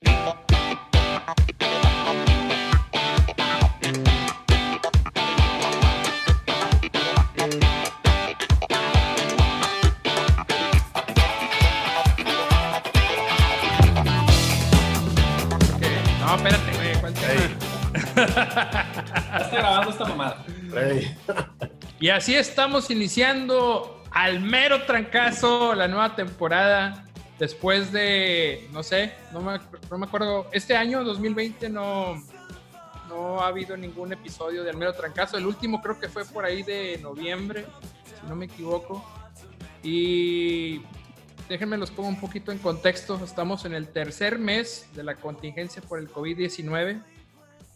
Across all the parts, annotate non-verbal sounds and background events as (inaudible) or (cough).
No, espérate, güey. ¿cuál tema? (laughs) Está grabando esta mamada. Ey, Y así estamos iniciando al mero trancazo la nueva temporada. Después de, no sé, no me, acuerdo, este año, 2020, no, no ha habido ningún episodio de al mero trancazo. El último creo que fue por ahí de noviembre, si no me equivoco. Y déjenme los pongo un poquito en contexto. Estamos en el tercer mes de la contingencia por el COVID-19.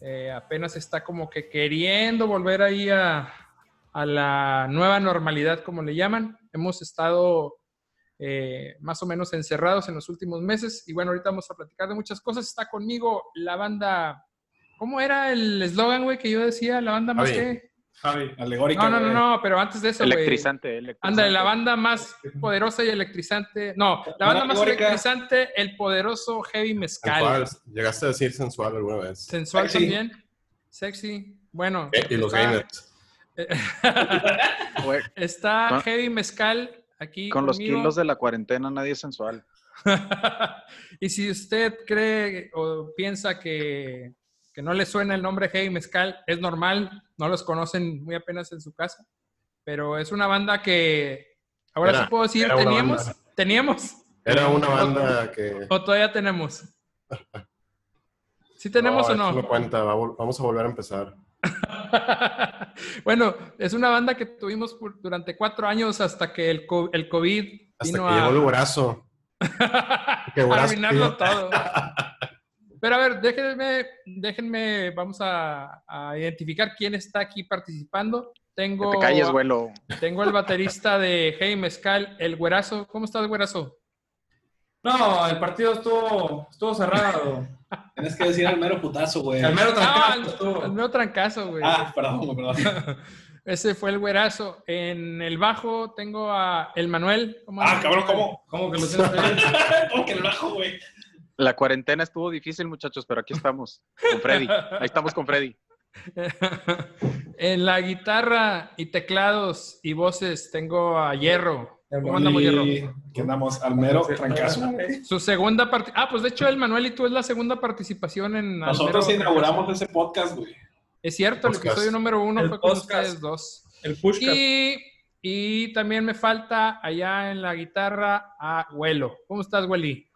Eh, apenas está como que queriendo volver ahí a, a la nueva normalidad, como le llaman. Hemos estado eh, más o menos encerrados en los últimos meses y bueno, ahorita vamos a platicar de muchas cosas. Está conmigo la banda, ¿cómo era el eslogan, güey, que yo decía? La banda más Javi. que... Javi, alegórica. No, no, no, no, pero antes de eso, güey. Electrizante, electrizante. Ándale, la banda más poderosa y electrizante. No, la banda más electrizante, el poderoso Heavy Mezcal. sensual. ¿Llegaste a decir sensual alguna vez? Sensual Sexy. también. Sexy. Bueno. Eh, Y los está- gamers. (laughs) Está Con- Heavy Mezcal aquí. Con los kilos de la cuarentena nadie es sensual. (laughs) y si usted cree o piensa que, que no le suena el nombre Heavy Mezcal, es normal, no los conocen muy apenas en su casa, pero es una banda que, ahora Era- sí puedo decir, teníamos, banda. teníamos, Era una banda que... o todavía tenemos. (laughs) ¿Sí tenemos o eso no? no cuenta, vamos a volver a empezar. (laughs) bueno, es una banda que tuvimos por- durante cuatro años hasta que el, co- el COVID Hasta vino que a... llegó el brazo. (laughs) Qué brazo, arruinarlo todo. (laughs) Pero a ver, déjenme, déjenme, vamos a, a identificar quién está aquí participando. Que Tengo, te calles, vuelo. tengo el baterista de Hey Mezcal, el güerazo. ¿Cómo estás, güerazo? No, el partido estuvo, estuvo cerrado. (laughs) Tienes que decir al mero putazo, güey. El mero trancazo el nuevo trancazo, güey. Ah, perdón, perdón. (laughs) Ese fue el güerazo. En el bajo tengo a el Manuel. ¿Cómo Ah, cabrón? ¿cómo? ¿Cómo que lo tienes? (laughs) ¿Cómo que el bajo, güey? La cuarentena estuvo difícil, muchachos, pero aquí estamos. Con Freddy. Ahí estamos con Freddy. en la guitarra y teclados y voces tengo a Hierro. ¿Cómo andamos, Hierro? Y que andamos al mero trancazo. Su segunda parte. Ah, pues de hecho, el Manuel y tú es la segunda participación en. Nosotros Almero. inauguramos ese podcast, güey. Es cierto, el Podcast. episodio número uno El fue con podcast. ustedes dos. El pushcast. Y, y también me falta allá en la guitarra a Huelo. ¿Cómo estás, Hueli?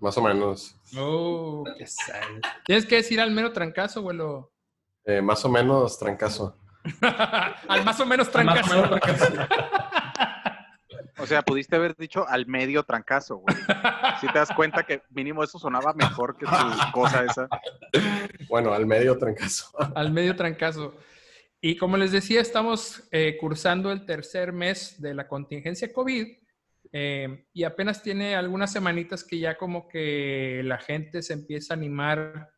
Más o menos. Oh, qué sal. (laughs) Tienes que decir al mero trancazo, Huelo. Eh, (laughs) más o menos trancazo. al más o menos Más o trancazo. menos (laughs) trancazo. O sea, pudiste haber dicho al medio trancazo, güey. Si te das cuenta que mínimo eso sonaba mejor que tu cosa esa. Bueno, al medio trancazo. al medio trancazo. Y como les decía, estamos eh, cursando el tercer mes de la contingencia COVID eh, y apenas tiene algunas semanitas que ya como que la gente se empieza a animar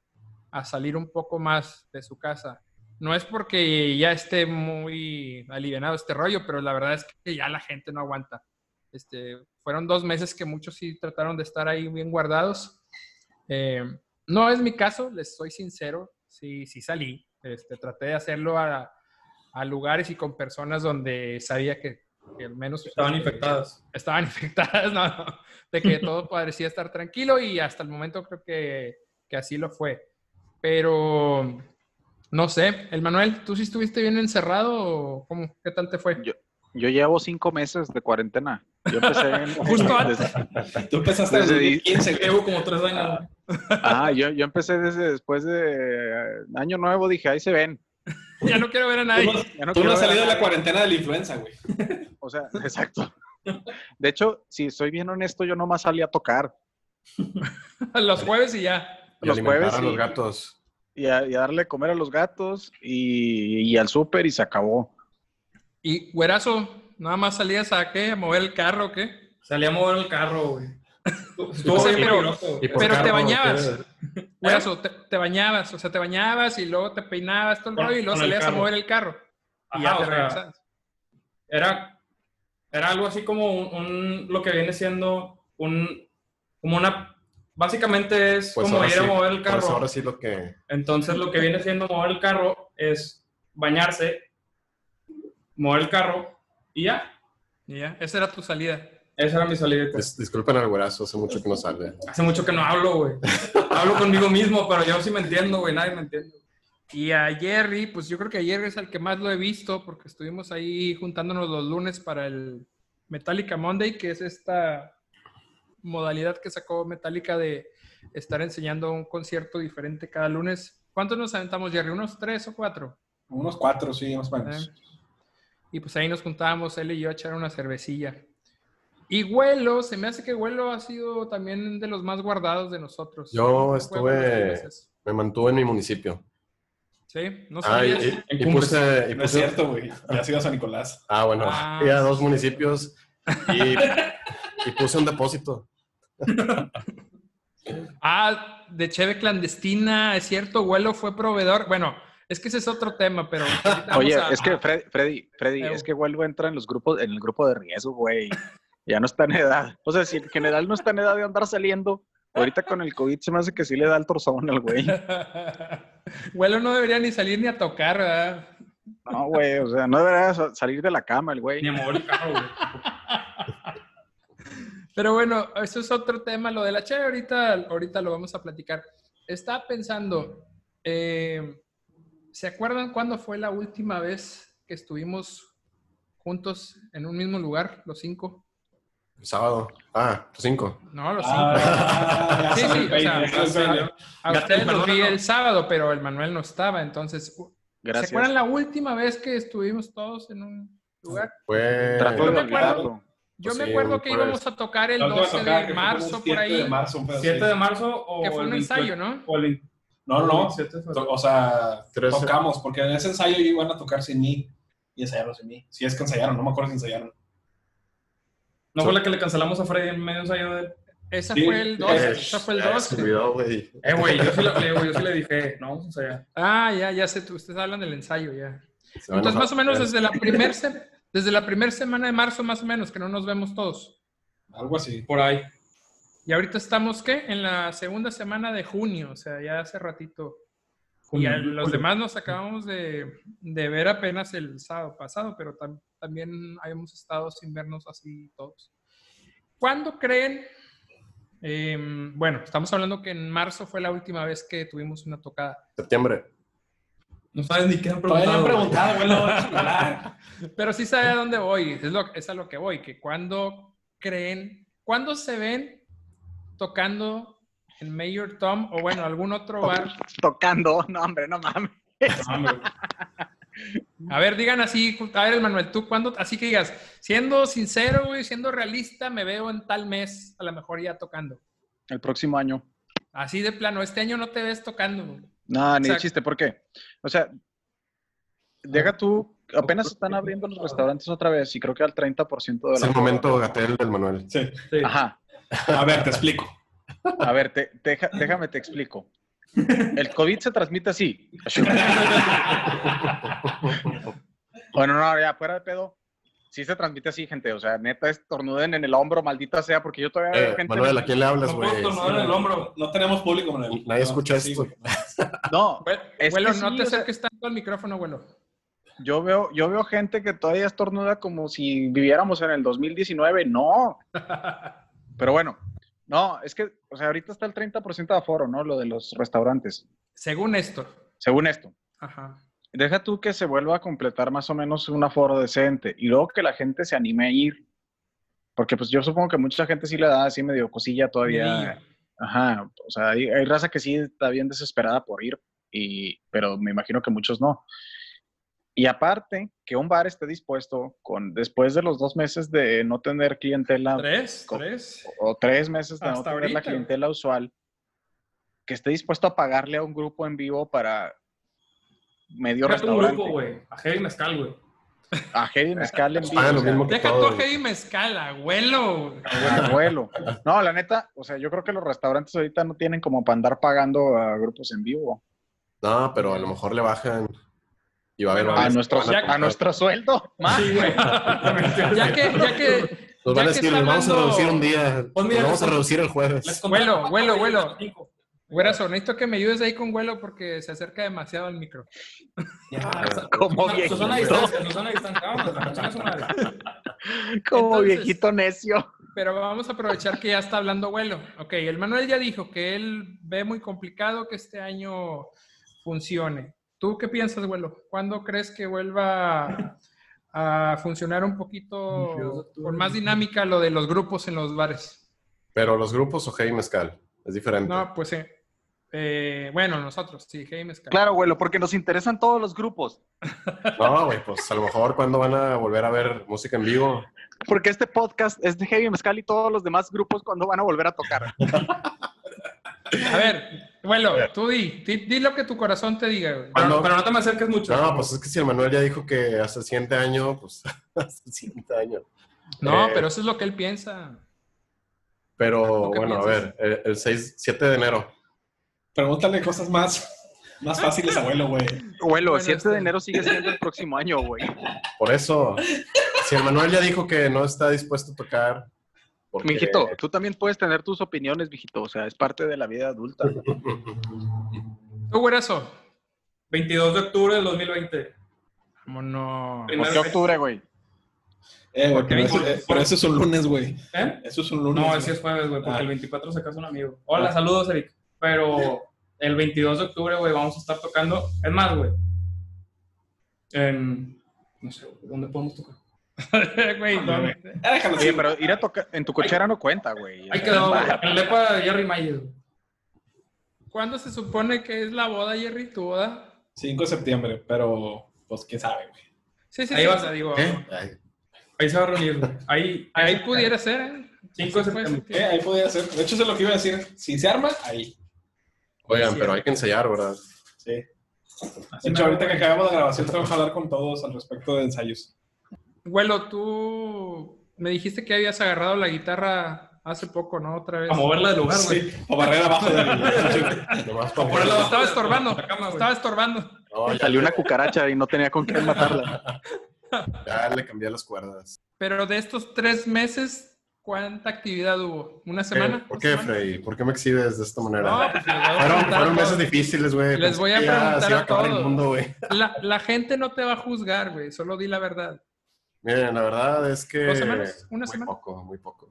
a salir un poco más de su casa. No es porque ya esté muy alivianado este rollo, pero la verdad es que ya la gente no aguanta. Este, fueron dos meses que muchos sí trataron de estar ahí bien guardados. Eh, no es mi caso, les soy sincero, sí, sí salí. Este, traté de hacerlo a, a lugares y con personas donde sabía que, que al menos Estaban infectadas. estaban (laughs) infectadas, no, no, de que todo parecía estar tranquilo y hasta el momento creo que, que así lo fue. Pero no sé, el Manuel, ¿tú sí estuviste bien encerrado o cómo? ¿Qué tal te fue? Yo, yo llevo cinco meses de cuarentena. Yo empecé en, (laughs) Justo antes. Tú empezaste Desde- 2015, güey. Llevo como tres años. (laughs) ah, yo, yo empecé desde después de eh, Año Nuevo, dije, ahí se ven. (laughs) Ya no quiero ver a Tú nadie. no, Ya no tú no has salido de la cuarentena de la influenza, güey. O sea, exacto. De hecho, si soy bien honesto, yo nomás salí a tocar Los jueves y ya. Y Los jueves a los sí. gatos. y a, y a darle de comer a los gatos y, y al súper y se acabó. Y güerazo, nada más salías a qué, a mover el carro o qué. Salí a mover el carro, güey. (laughs) Estuvo Sí, pero- peligroso. Y por Pero te carro, bañabas. ¿qué? Güerazo, te, te bañabas, o sea, te bañabas y luego te peinabas todo el rollo y luego salías a mover el carro. Y Ajá, ya te o sea, era, era algo así como un, un- lo que viene siendo un, como una Básicamente es Pues como ir a mover el pues carro. ahora sí lo que... Entonces lo que viene siendo mover el carro es bañarse, mover el carro y ya. Y ya, esa era tu salida. Esa era mi salida. Dis- disculpen al güerazo, hace mucho que no sale. Hace mucho que no hablo, güey. hablo conmigo mismo, pero yo sí me entiendo, güey. Nadie me entiende. Y a Jerry, pues yo creo que a Jerry es el que más lo he visto porque estuvimos ahí juntándonos los lunes para el Metallica Monday, que es esta modalidad que sacó Metallica de estar enseñando un concierto diferente cada lunes. ¿Cuántos nos aventamos, Jerry? ¿Unos tres o cuatro? Unos cuatro, sí, más o menos. Eh, Y pues ahí nos juntábamos él y yo a echar una cervecilla. Y Güelo, se me hace que Güelo ha sido también de los más guardados de nosotros. Yo ¿Cómo fue estuve-? Me mantuve en mi municipio. Sí, no Ah, y, sabías. y- puse... y No es puse- cierto, güey. Ya has ido a San Nicolás. Ah, bueno, Ah. fui a dos municipios y, (laughs) y puse un depósito. Ah, de Cheve clandestina, es cierto, Güelo fue proveedor. Bueno, es que ese es otro tema, pero. Oye, a- es que Fred- Freddy, Freddy, Eh, es que vuelvo entra en los grupos, en el grupo de riesgo, güey. Ya no está en edad. O sea, si en general no está en edad de andar saliendo, ahorita con el COVID se me hace que sí le da el torzón al güey. (laughs) Güelo no debería ni salir ni a tocar, ¿verdad? No, güey, o sea, no debería sa- salir de la cama el güey. Ni a mover el carro, güey. Pero bueno, eso es otro tema, lo de la Cheve, ahorita, ahorita lo vamos a platicar. Estaba pensando, eh, ¿se acuerdan cuándo fue la última vez que estuvimos juntos en un mismo lugar, los cinco? El sábado. Ah, cinco. No, los cinco. Ah, ya Sí, se sí, o sea, se. A Ya te ustedes los vi el sábado, pero el Manuel no estaba, entonces, ¿se Gracias. acuerdan la última vez que estuvimos todos en un lugar? Fue... Trato Yo me acuerdo-. Yo Pues me sí, acuerdo que íbamos a tocar el La última 12 tocada que de marzo por 7 ahí, de marzo, un pedo 7 así. de marzo o que fue el un 20 ensayo, ¿no? O el 20 No, no, no. 27 de To- febrero. O sea, tocamos, porque en ese ensayo iban a tocar sin mí y ensayaron sin mí. Si es que ensayaron, no me acuerdo si ensayaron. ¿No fue la que le cancelamos a Freddy en medio ensayo de... Esa Sí, fue el 12, eh, esa fue el Eh, 12. Se olvidó, güey. Eh, güey, yo sí le hablé, güey, yo sí le dije, no, vamos a ensayar. Ah, ya, ya sé, tú- ustedes hablan del ensayo, ya. Se Entonces, más o menos desde la primer se- desde la primera semana de marzo, más o menos, que no nos vemos todos. Algo así. Por ahí. Y ahorita estamos, ¿qué? En la segunda semana de junio, o sea, ya hace ratito. Y a los demás nos acabamos de, de ver apenas el sábado pasado, pero tam- también hemos estado sin vernos así todos. ¿Cuándo creen? em, bueno, estamos hablando que en marzo fue la última vez que tuvimos una tocada. Septiembre. No sabes ni qué han Todavía no preguntado. han preguntado, chingada. (laughs) Pero sí sabe a dónde voy, es, lo, es a lo que voy, que cuando creen, cuando se ven tocando en Mayor Tom o bueno, algún otro (laughs) bar. Tocando, no, hombre, no mames. No, hombre. A ver, digan así, a ver, Manuel, tú cuando, así que digas, siendo sincero, güey, siendo realista, me veo en tal mes, a lo mejor ya tocando. El próximo año. Así de plano, este año no te ves tocando. güey. No, ni de chiste, ¿por qué? O sea, deja tú, apenas están abriendo los restaurantes otra vez y creo que al 30% de la... Es el momento gatel del Manuel. Sí. Sí. Ajá. A ver, te explico. A ver, te- deja- déjame te explico. El COVID se transmite así. Bueno, no, ya fuera de pedo. Sí se transmite así, gente. O sea, neta, estornuden en el hombro, maldita sea, porque yo todavía veo Eh, gente... Manuel, ¿a quién le hablas, No güey? estornudar en el hombro. No tenemos público, Manuel. Nadie escucha sí, esto. No, Es que no sí, te o sea- acerques tanto al micrófono, güelo. yo veo, yo veo gente que todavía estornuda como si viviéramos en el 2019. No. (laughs) Pero bueno, no, es que, o sea, ahorita está el 30% de aforo, ¿no? Lo de los restaurantes, Según esto. según esto. Ajá. Deja tú que se vuelva a completar más o menos un aforo decente y luego que la gente se anime a ir. Porque pues yo supongo que mucha gente sí le da así medio cosilla todavía. Ajá, o sea, hay, hay raza que sí está bien desesperada por ir, y, pero me imagino que muchos no. Y aparte, que un bar esté dispuesto con, después de los dos meses de no tener clientela ¿Tres? Co- ¿Tres? o tres meses de no Hasta tener la ahorita. clientela usual, que esté dispuesto a pagarle a un grupo en vivo para medio Deja tu restaurante. grupo, güey. A Heavy Mezcal, güey. A Heavy Mezcal en (laughs) vivo. O lo mismo que Deja tu todo. heavy mezcal, abuelo. a vuelo. No, la neta, o sea, yo creo que los restaurantes ahorita no tienen como para andar pagando a grupos en vivo. No, pero a lo mejor le bajan y va a haber Bueno, A nuestro, a nuestro sueldo. más. Sí, güey. (laughs) Ya que, ya que Nos van a decir, vamos a reducir un día. Pues mira, vamos a reducir el jueves. Vuelo, vuelo, vuelo. Güerazo, necesito que me ayudes ahí con vuelo porque se acerca demasiado al micro. Ya, Como Susana- Susana a viejito. distancia, Susana a distancia. Como viejito necio. Pero vamos a aprovechar que ya está hablando vuelo. Ok, el Manuel ya dijo que él ve muy complicado que este año funcione. ¿Tú qué piensas, vuelo? ¿Cuándo crees que vuelva a funcionar un poquito (laughs) con más dinámica lo de los grupos en los bares? Pero los grupos o Hey Mezcal. Es diferente. No, pues sí. Eh, bueno, nosotros, sí, James. Claro, abuelo, porque nos interesan todos los grupos. (laughs) No, güey, pues a lo mejor cuando van a volver a ver música en vivo. Porque este podcast es de Heavy Mezcal y todos los demás grupos cuando van a volver a tocar. (laughs) A ver, vuelo, tú di, di, di lo que tu corazón te diga, güey. Pero, no te me acerques mucho. No, pues es que si el Manuel ya dijo que hasta el siguiente año, pues (laughs) hasta el siguiente año. No, Eh, pero eso es lo que él piensa. Pero ¿Tú qué bueno, a ver, el, el 6, 7 de enero. Pregúntale cosas más, más fáciles, abuelo, güey. Abuelo, Bueno, 7 este- de enero sigue siendo el próximo año, güey. Por eso, si el Manuel ya dijo que no está dispuesto a tocar. Porque- Mijito, tú también puedes tener tus opiniones, mijito. O sea, es parte de la vida adulta. (laughs) Tú, güerazo. 22 de octubre del 2020. Vámonos. ¿Por qué octubre, güey? Eh, güey, ¿Por qué pero, eso, 20? eh, pero eso es un lunes, güey. ¿Eh? Eso es un lunes. No, ese es jueves, güey, porque Ah. el 24 se casa un amigo. Hola, saludos, Eric. Pero el 22 de octubre, güey, vamos a estar tocando. Es más, güey. En. No sé, ¿dónde podemos tocar? (laughs) Güey, no, Güey. Déjalo. Oye, pero ir a tocar en tu cochera no cuenta, güey. Ahí quedó, (laughs) güey. el depa de Jerry Mayer. ¿Cuándo se supone que es la boda, Jerry? ¿Tu boda? 5 de septiembre, pero pues quién sabe, güey. Sí, sí, Ahí sí. vas. digo, ¿Eh? Ahí se va a reunir, güey. Ahí, ahí pudiera ser, ¿eh? 5 de septiembre. Eh, ahí podría ser. De hecho, eso es lo que iba a decir. Si se arma, ahí. Oigan, Sí. pero hay que ensayar, ¿verdad? Sí. De hecho, ahorita que acabamos la grabación, tengo que hablar con todos al respecto de ensayos. Güelo, tú me dijiste que habías agarrado la guitarra hace poco, ¿no? Otra vez. A moverla de lugar, güey. Sí, o barrer abajo Por el lado- Estaba estorbando. La cama, güey. Estaba estorbando. No, ya, Salió una cucaracha y no tenía con qué matarla. (laughs) ya le cambié las cuerdas. Pero de estos tres meses, ¿cuánta actividad hubo? ¿Una ¿Qué? semana? ¿Por ¿Dos qué, semanas? Freddy? ¿Por qué me exhibes de esta manera? No, pues a fueron a fueron meses difíciles, güey. Les Pensé voy a preguntar se iba a el todos. mundo, güey. La, la gente no te va a juzgar, güey. Solo di la verdad. Miren, la verdad es que... ¿Dos semanas? ¿Una muy semana? poco, muy poco.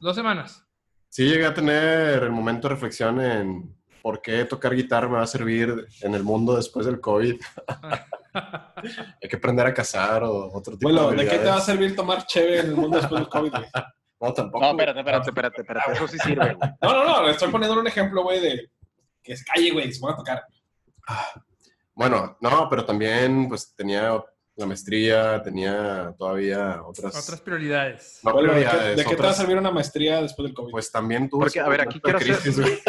Dos semanas. Sí llegué a tener el momento de reflexión en por qué tocar guitarra me va a servir en el mundo después del COVID. (laughs) Hay que aprender a cazar o otro tipo Bueno, de ¿de qué te va a servir tomar cheve en el mundo después del COVID, güey? (laughs) No, tampoco. No, espérate, espérate, espérate, espérate. Eso sí sirve, güey. (laughs) No, no, no, le estoy poniendo un ejemplo, güey, de que se calle, güey, se van a tocar. Bueno, no, pero también pues tenía la maestría, tenía todavía otras... Otras prioridades. no ¿de qué, prioridades, de qué te va a servir una maestría después del COVID? Pues también tuve... Porque, a ver, aquí quiero hacer- crisis, güey. (laughs)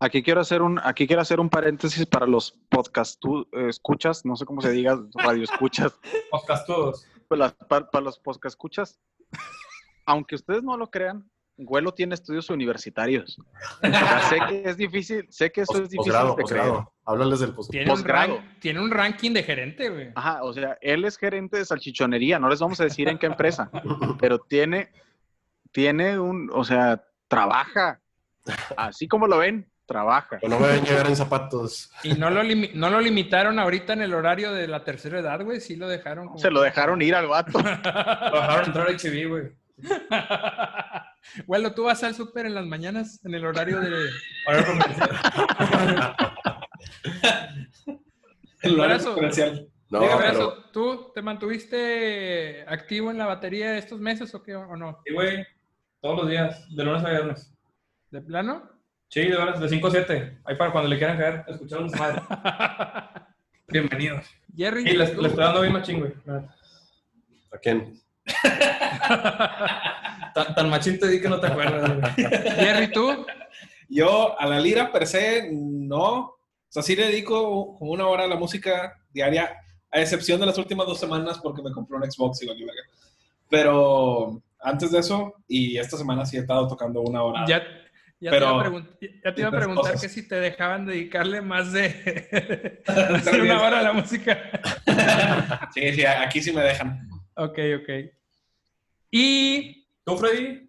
Aquí quiero hacer un, aquí quiero hacer un paréntesis para los podcast tú, eh, escuchas, no sé cómo se diga, radio escuchas, Podcast todos. para, para- para los podcast escuchas. Aunque ustedes no lo crean, Güelo tiene estudios universitarios. (laughs) O sea, sé que es difícil, sé que eso es difícil Posgrado, de creer. posgrado. Háblales del posgrado. Tiene un, Posgrado. rank- tiene un ranking de gerente, güey. Ajá, o sea, él es gerente de salchichonería, no les vamos a decir en qué empresa, (laughs) pero tiene, tiene un, o sea, trabaja, así como lo ven, trabaja. No me a llegar en zapatos. Y no lo, no lo limitaron ahorita en el horario de la tercera edad, güey. Sí lo dejaron. como- Se lo dejaron ir al vato. (laughs) Lo dejaron entrar a HB, güey. (laughs) Güelo, tú vas al súper en las mañanas en el horario de... Horario comercial. El horario comercial. No, Dígame pero eso, ¿tú te mantuviste activo en la batería estos meses o qué o no? Sí, güey. Todos los días, de lunes a viernes. ¿De plano? Sí, de veras, de 5 a 7. Ahí para cuando le quieran caer, escuchar a su madre. Bienvenidos. Jerry, Y les, estoy dando bien machín, güey. ¿a quién? (laughs) Tan, tan machín te di que no te acuerdas. Jerry, ¿tú? Yo a la lira per se no. O sea, sí le dedico como una hora a la música diaria, a excepción de las últimas dos semanas porque me compré un Xbox y valió verga. Pero antes de eso, y esta semana sí he estado tocando una hora. Ya, ya Pero- te iba a, te iba preguntar cosas. que si te dejaban dedicarle más de, (laughs) (laughs) una hora a la música. Sí, sí, aquí sí me dejan. Ok, ok. Y ¿Tú, Freddy?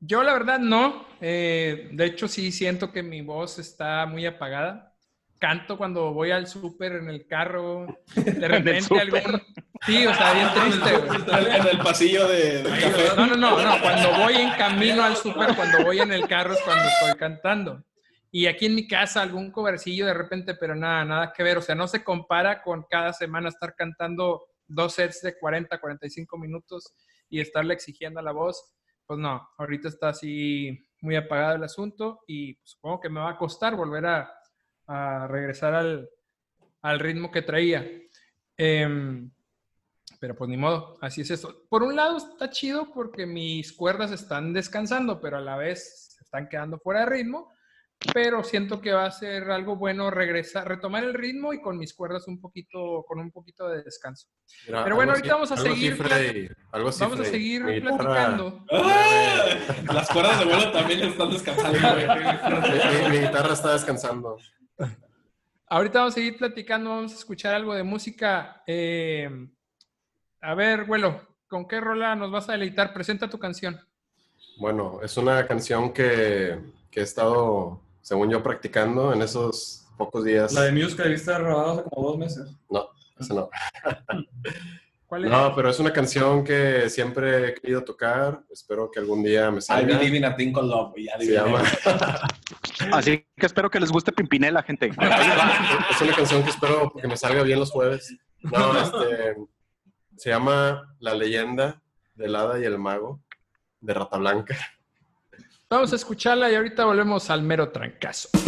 yo la verdad no. Eh, de hecho, sí siento que mi voz está muy apagada. Canto cuando voy al súper en el carro. De (laughs) repente algún... Sí, o sea, bien triste, güey. En, en el pasillo de, del café. No, no, no, no. Cuando voy en camino al súper, cuando voy en el carro es cuando estoy cantando. Y aquí en mi casa algún covercillo de repente, pero nada, nada que ver. O sea, no se compara con cada semana estar cantando dos sets de 40, 45 minutos y estarle exigiendo a la voz. Pues no, ahorita está así muy apagado el asunto y supongo que me va a costar volver a, regresar al, ritmo que traía. Em, pero pues ni modo, así es esto. Por un lado está chido porque mis cuerdas están descansando, pero a la vez se están quedando fuera de ritmo. Pero siento que va a ser algo bueno regresar, retomar el ritmo y con mis cuerdas un poquito, con un poquito de descanso. Mira, Pero bueno, ahorita vamos a seguir Freddy, algo así, Vamos a seguir platicando. Las cuerdas de vuelo también están descansando. Mi, mi guitarra está descansando. Ahorita vamos a seguir platicando, vamos a escuchar algo de música. Eh, a ver, vuelo, ¿con qué rola nos vas a deleitar? Presenta tu canción. Bueno, es una canción que, que he estado, según yo, practicando en esos pocos días. La de Muse que viste grabada hace como dos meses. No, esa no. (laughs) ¿Cuál es? No, pero es una canción que siempre he querido tocar. Espero que algún día me I salga. believe in a thing called love, Se llama. (laughs) Así que espero que les guste Pimpinela, gente. (laughs) es una canción que espero que me salga bien los jueves. No, este, se llama La leyenda del hada y el mago de Rata Blanca. Vamos a escucharla y ahorita volvemos al mero trancazo.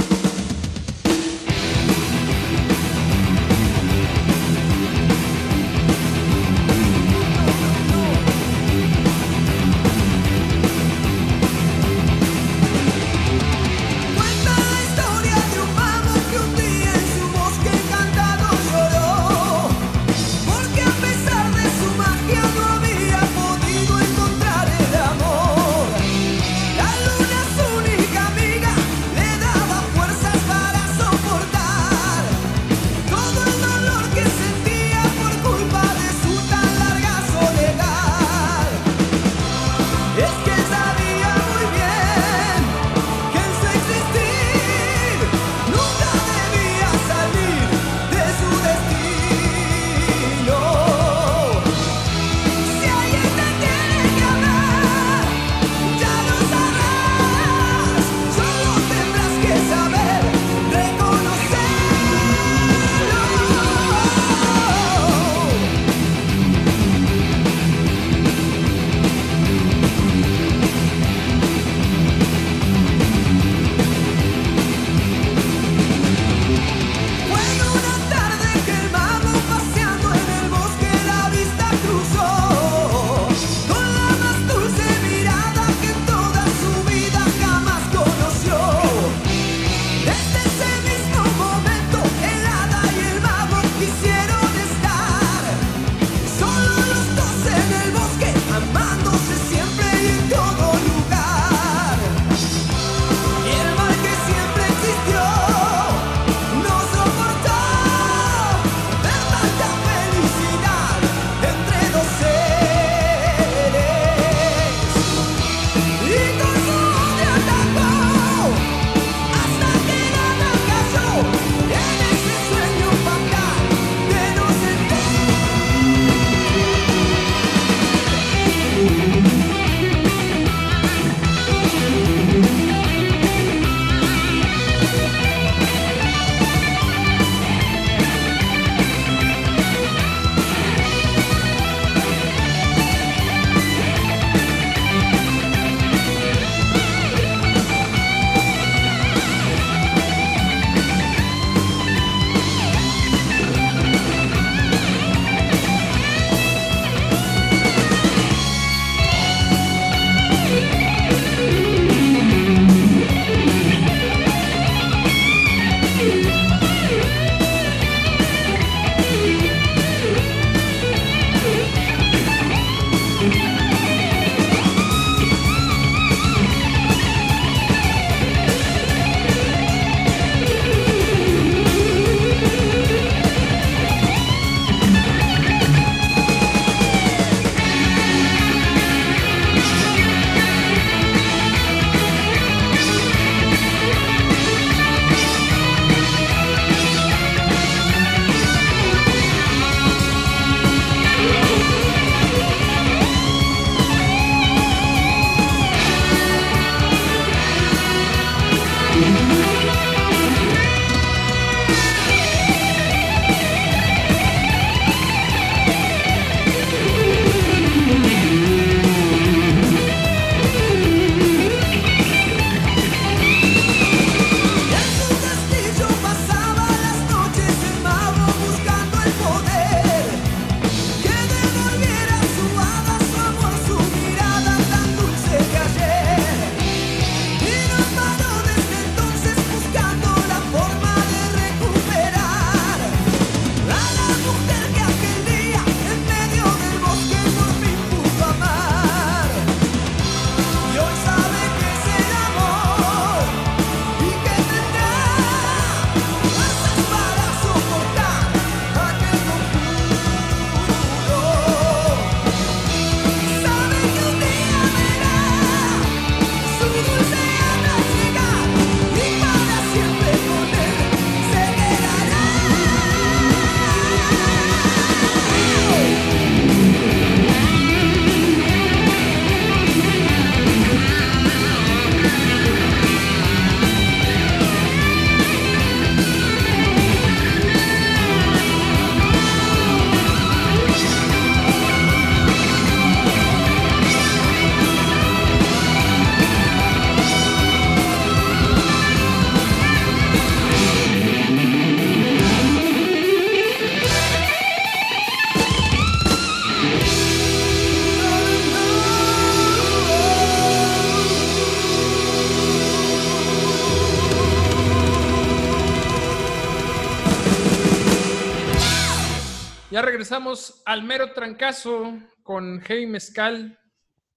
Regresamos al mero trancazo con Heavy Mezcal,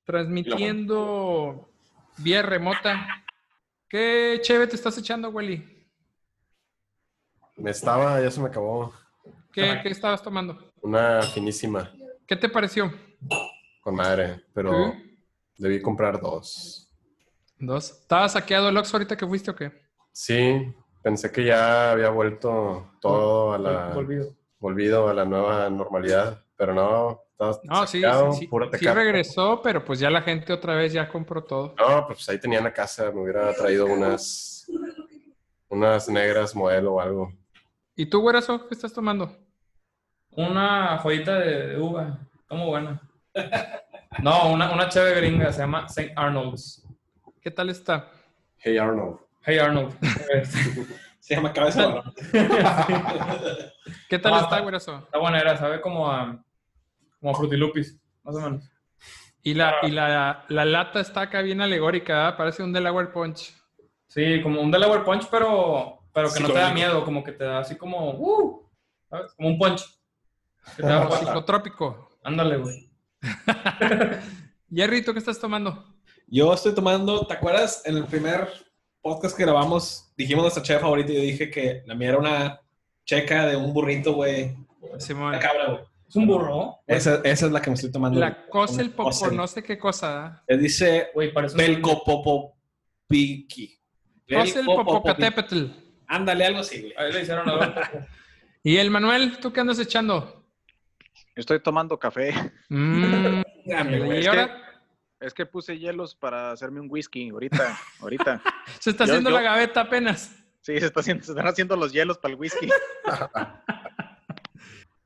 transmitiendo vía remota. ¿Qué chévere te estás echando, Willy? Me estaba, ya se me acabó. ¿Qué, qué estabas tomando? Una finísima, ¿Qué te pareció? con madre, pero ¿Sí? debí comprar dos. Dos. ¿Estabas saqueado el Ox ahorita que fuiste o qué? Sí, pensé que ya había vuelto todo a la... Volvido. Volvido a la nueva normalidad, pero no, estaba No, sí, sacado, sí, sí, puro sí Tecate. regresó, pero pues ya la gente otra vez ya compró todo. No, pues ahí tenía en la casa, me hubiera traído unas, unas negras modelo o algo. ¿Y tú, güerazo, qué estás tomando? Una joyita de, de uva. Como buena. (laughs) No, una, una chévere gringa. Se llama St. Arnold's. ¿Qué tal está? Hey Arnold. Hey Arnold. (laughs) Se llama cabeza de. (laughs) ¿Qué tal Ah, está, güerazo? Está buena, era, sabe como a, como a frutilupis, más o menos. Y la, y la, la lata está acá bien alegórica, ¿verdad? Parece un Delaware Punch. Sí, como un Delaware Punch, pero, pero que no te da miedo, como que te da así como, uh, ¿sabes? Como un punch. Que te da Como fuerza. psicotrópico. Ándale, güey. (laughs) Jerry, ¿tú qué estás tomando? Yo estoy tomando, ¿te acuerdas? En el primer podcast que grabamos, dijimos nuestra chef favorita y yo dije que la mía era una checa de un burrito, güey. Una cabra, güey. ¿Es un burro? Esa, esa es la que me estoy tomando. La cosa, el popo, Cosel. no sé qué cosa. ¿verdad? Le dice Güey, parece un... Belcopopopiki. Cosa el popocatépetl. Ándale, algo así, güey. Ahí le hicieron a (laughs) ¿Y el Manuel, tú qué andas echando? Estoy tomando café. Mm, Dame, y ahora Es que puse hielos para hacerme un whisky ahorita, (laughs) ahorita. se está yo- haciendo yo- la gaveta apenas. Sí, se, está haciendo, se están haciendo los hielos para el whisky. (laughs)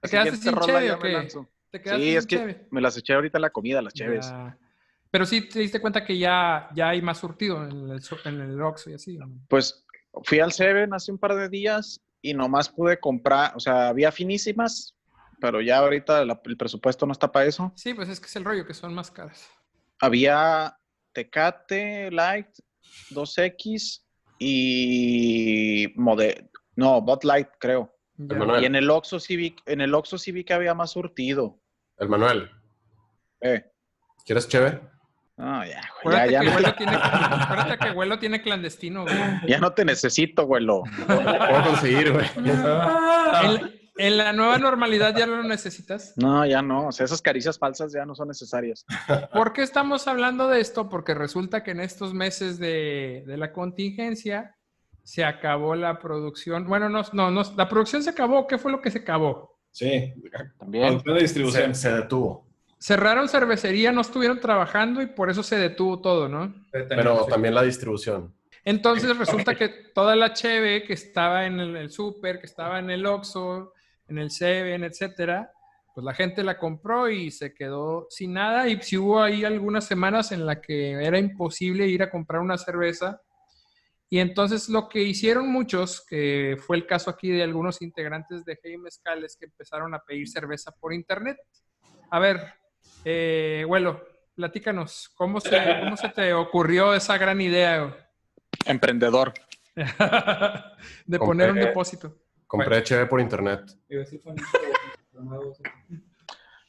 ¿Te quedaste sin rola cheve o qué? ¿Te quedaste Sí, sin es que cheve? me las eché ahorita en la comida, las cheves. Ya. Pero sí te diste cuenta que ya, ya hay más surtido en el, en el Oxxo y así. ¿no? Pues fui al Seven hace un par de días y nomás pude comprar, o sea, había finísimas, pero ya ahorita la- el presupuesto no está para eso. Sí, pues es que es el rollo, que son más caras. Había Tecate Light 2X y Mode no, Bud Light, creo. Y en el Oxxo vi, en el Oxxo que había más surtido. El Manuel, Eh. ¿quieres chévere? No, ya, güey, ya, Acuérdate, ya, que no, Güelo tiene, acuérdate que Güelo tiene clandestino, güey. ya no te necesito, güelo. Puedo conseguir, güey. (laughs) En, en la nueva normalidad ya no lo necesitas. No, ya no. O sea, esas caricias falsas ya no son necesarias. (laughs) ¿Por qué estamos hablando de esto? Porque resulta que en estos meses de, de la contingencia se acabó la producción. Bueno, no, no, no, la producción se acabó. ¿Qué fue lo que se acabó? Sí. También. De distribución. Se, se detuvo. Cerraron cervecería, no estuvieron trabajando y por eso se detuvo todo, ¿no? Pero también la distribución. Entonces resulta que toda la cheve que estaba en el, el súper, que estaba en el Oxxo, en el Seven, etcétera, pues la gente la compró y se quedó sin nada. Y si hubo ahí algunas semanas en la que era imposible ir a comprar una cerveza. Y entonces lo que hicieron muchos, que fue el caso aquí de algunos integrantes de Hey Mezcal, es que empezaron a pedir cerveza por internet. A ver, eh, Güelo, platícanos, ¿cómo se, ¿cómo se te ocurrió esa gran idea? Emprendedor. (laughs) de poner un depósito. Compré chévere por internet.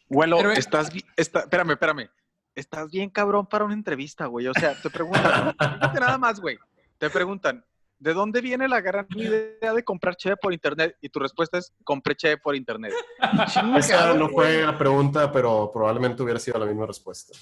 Güelo, Pero- estás está- espérame, espérame. Estás bien cabrón para una entrevista, güey. O sea, te preguntan, (laughs) fíjate nada más, güey. Te preguntan, ¿de dónde viene la gran idea de comprar cheve por internet? Y tu respuesta es, compré cheve por internet. Esa no fue la pregunta, pero probablemente hubiera sido la misma respuesta.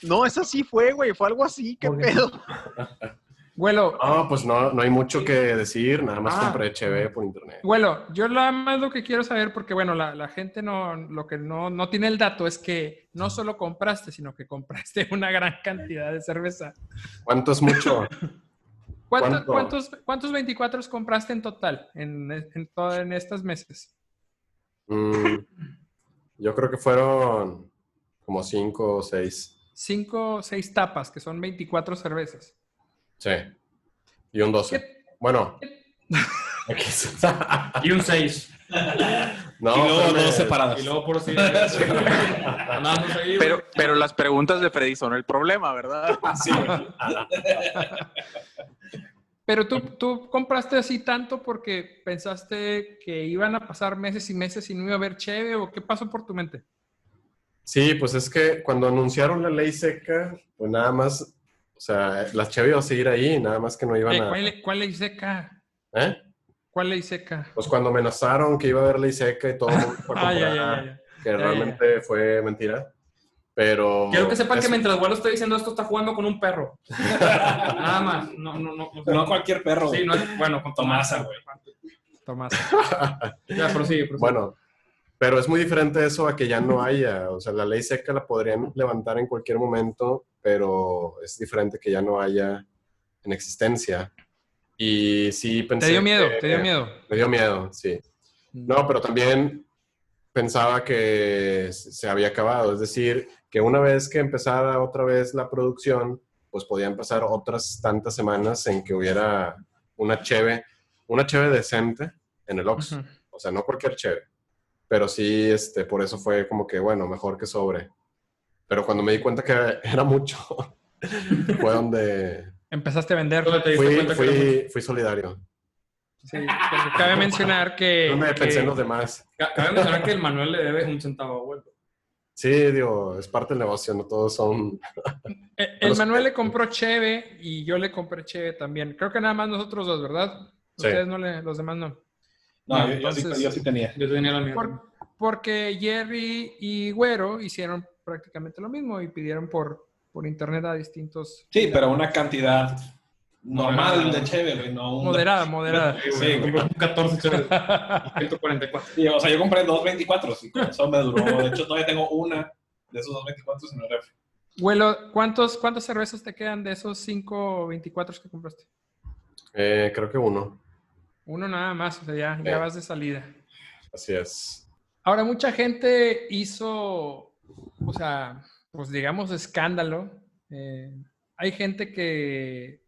No, esa sí fue, güey. Fue algo así, qué pedo. (laughs) Güelo, No, pues no, no hay mucho que decir, nada más Ah. compré chévere por internet. Güelo, yo nada más lo que quiero saber, porque bueno, la, la gente no, lo que no, no tiene el dato es que no solo compraste, sino que compraste (laughs) una gran cantidad de cerveza. ¿Cuánto es mucho? (laughs) ¿Cuánto- ¿Cuánto? ¿Cuántos, cuántos 24 compraste en total en, en, todo- en estos meses? Mm, yo creo que fueron como cinco o seis. Cinco o seis tapas, que son 24 cervezas. Sí. Y un 12. ¿Qué- Bueno. (laughs) Y un 6. no, y luego dos separadas. Y luego por si. Pero, pero las preguntas de Freddy son el problema, ¿verdad? Sí. Pero tú, tú compraste así tanto porque pensaste que iban a pasar meses y meses y no iba a haber cheve o qué pasó por tu mente. Sí, pues es que cuando anunciaron la ley seca, pues nada más, o sea, la cheve iba a seguir ahí, nada más que no iban a... ¿cuál, cuál ley seca? ¿Eh? ¿Cuál ley seca? Pues cuando amenazaron que iba a haber ley seca y todo fue (laughs) Ah, ya, ya, ya, ya. que Ya, realmente fue mentira. Pero... Quiero que sepan que es- mientras Vuelo estoy diciendo esto, está jugando con un perro. (laughs) Nada más. No, no, no. o sea, No cualquier perro. Sí, no es- bueno, con Tomasa, Tomasa, güey. Tomás. (laughs) Ya, prosigue, prosigue. Bueno, pero es muy diferente eso a que ya no haya. O sea, la ley seca la podrían levantar en cualquier momento, pero es diferente que ya no haya en existencia. Y sí pensé... ¿Te dio miedo? que- ¿Te dio miedo? Me dio miedo, sí. No, pero también pensaba que se había acabado. Es decir, que una vez que empezara otra vez la producción, pues podían pasar otras tantas semanas en que hubiera una cheve, una cheve decente en el Ox. O sea, no cualquier cheve. Pero sí, este, por eso fue como que, bueno, mejor que sobre. Pero cuando me di cuenta que (laughs) era mucho, fue donde Empezaste a vender. ¿Dónde te fui, cuenta que fui, fui solidario. Sí, cabe (laughs) mencionar que, No me que- pensé en los demás. Ca- Cabe mencionar que el Manuel le debe un centavo a Vuelo. Sí, digo, es parte del negocio, no todos son... (laughs) el los- Manuel le compró cheve y yo le compré cheve también. Creo que nada más nosotros dos, ¿verdad? Sí. Ustedes no le, los demás no. No, yo, yo sí, yo sí tenía. Yo tenía la mía. Por- porque Jerry y Güero hicieron prácticamente lo mismo y pidieron por, por internet a distintos. Sí, pero una cantidad normal Moderada. de cheve, güey, no un... Moderada, moderada. Sí, Sí, compré un 14 chéveres. 144. Sí, o sea, yo compré dos 24 y con eso me duró. De hecho, todavía tengo una de esos dos 24 en el refri. Güelo, ¿cuántos, ¿cuántas cervezas te quedan de esos 5 24 que compraste? Eh, creo que uno, Uno nada más, o sea, ya, ya vas de salida. así es. Ahora, mucha gente hizo, o sea, pues digamos, escándalo. Eh, hay gente que,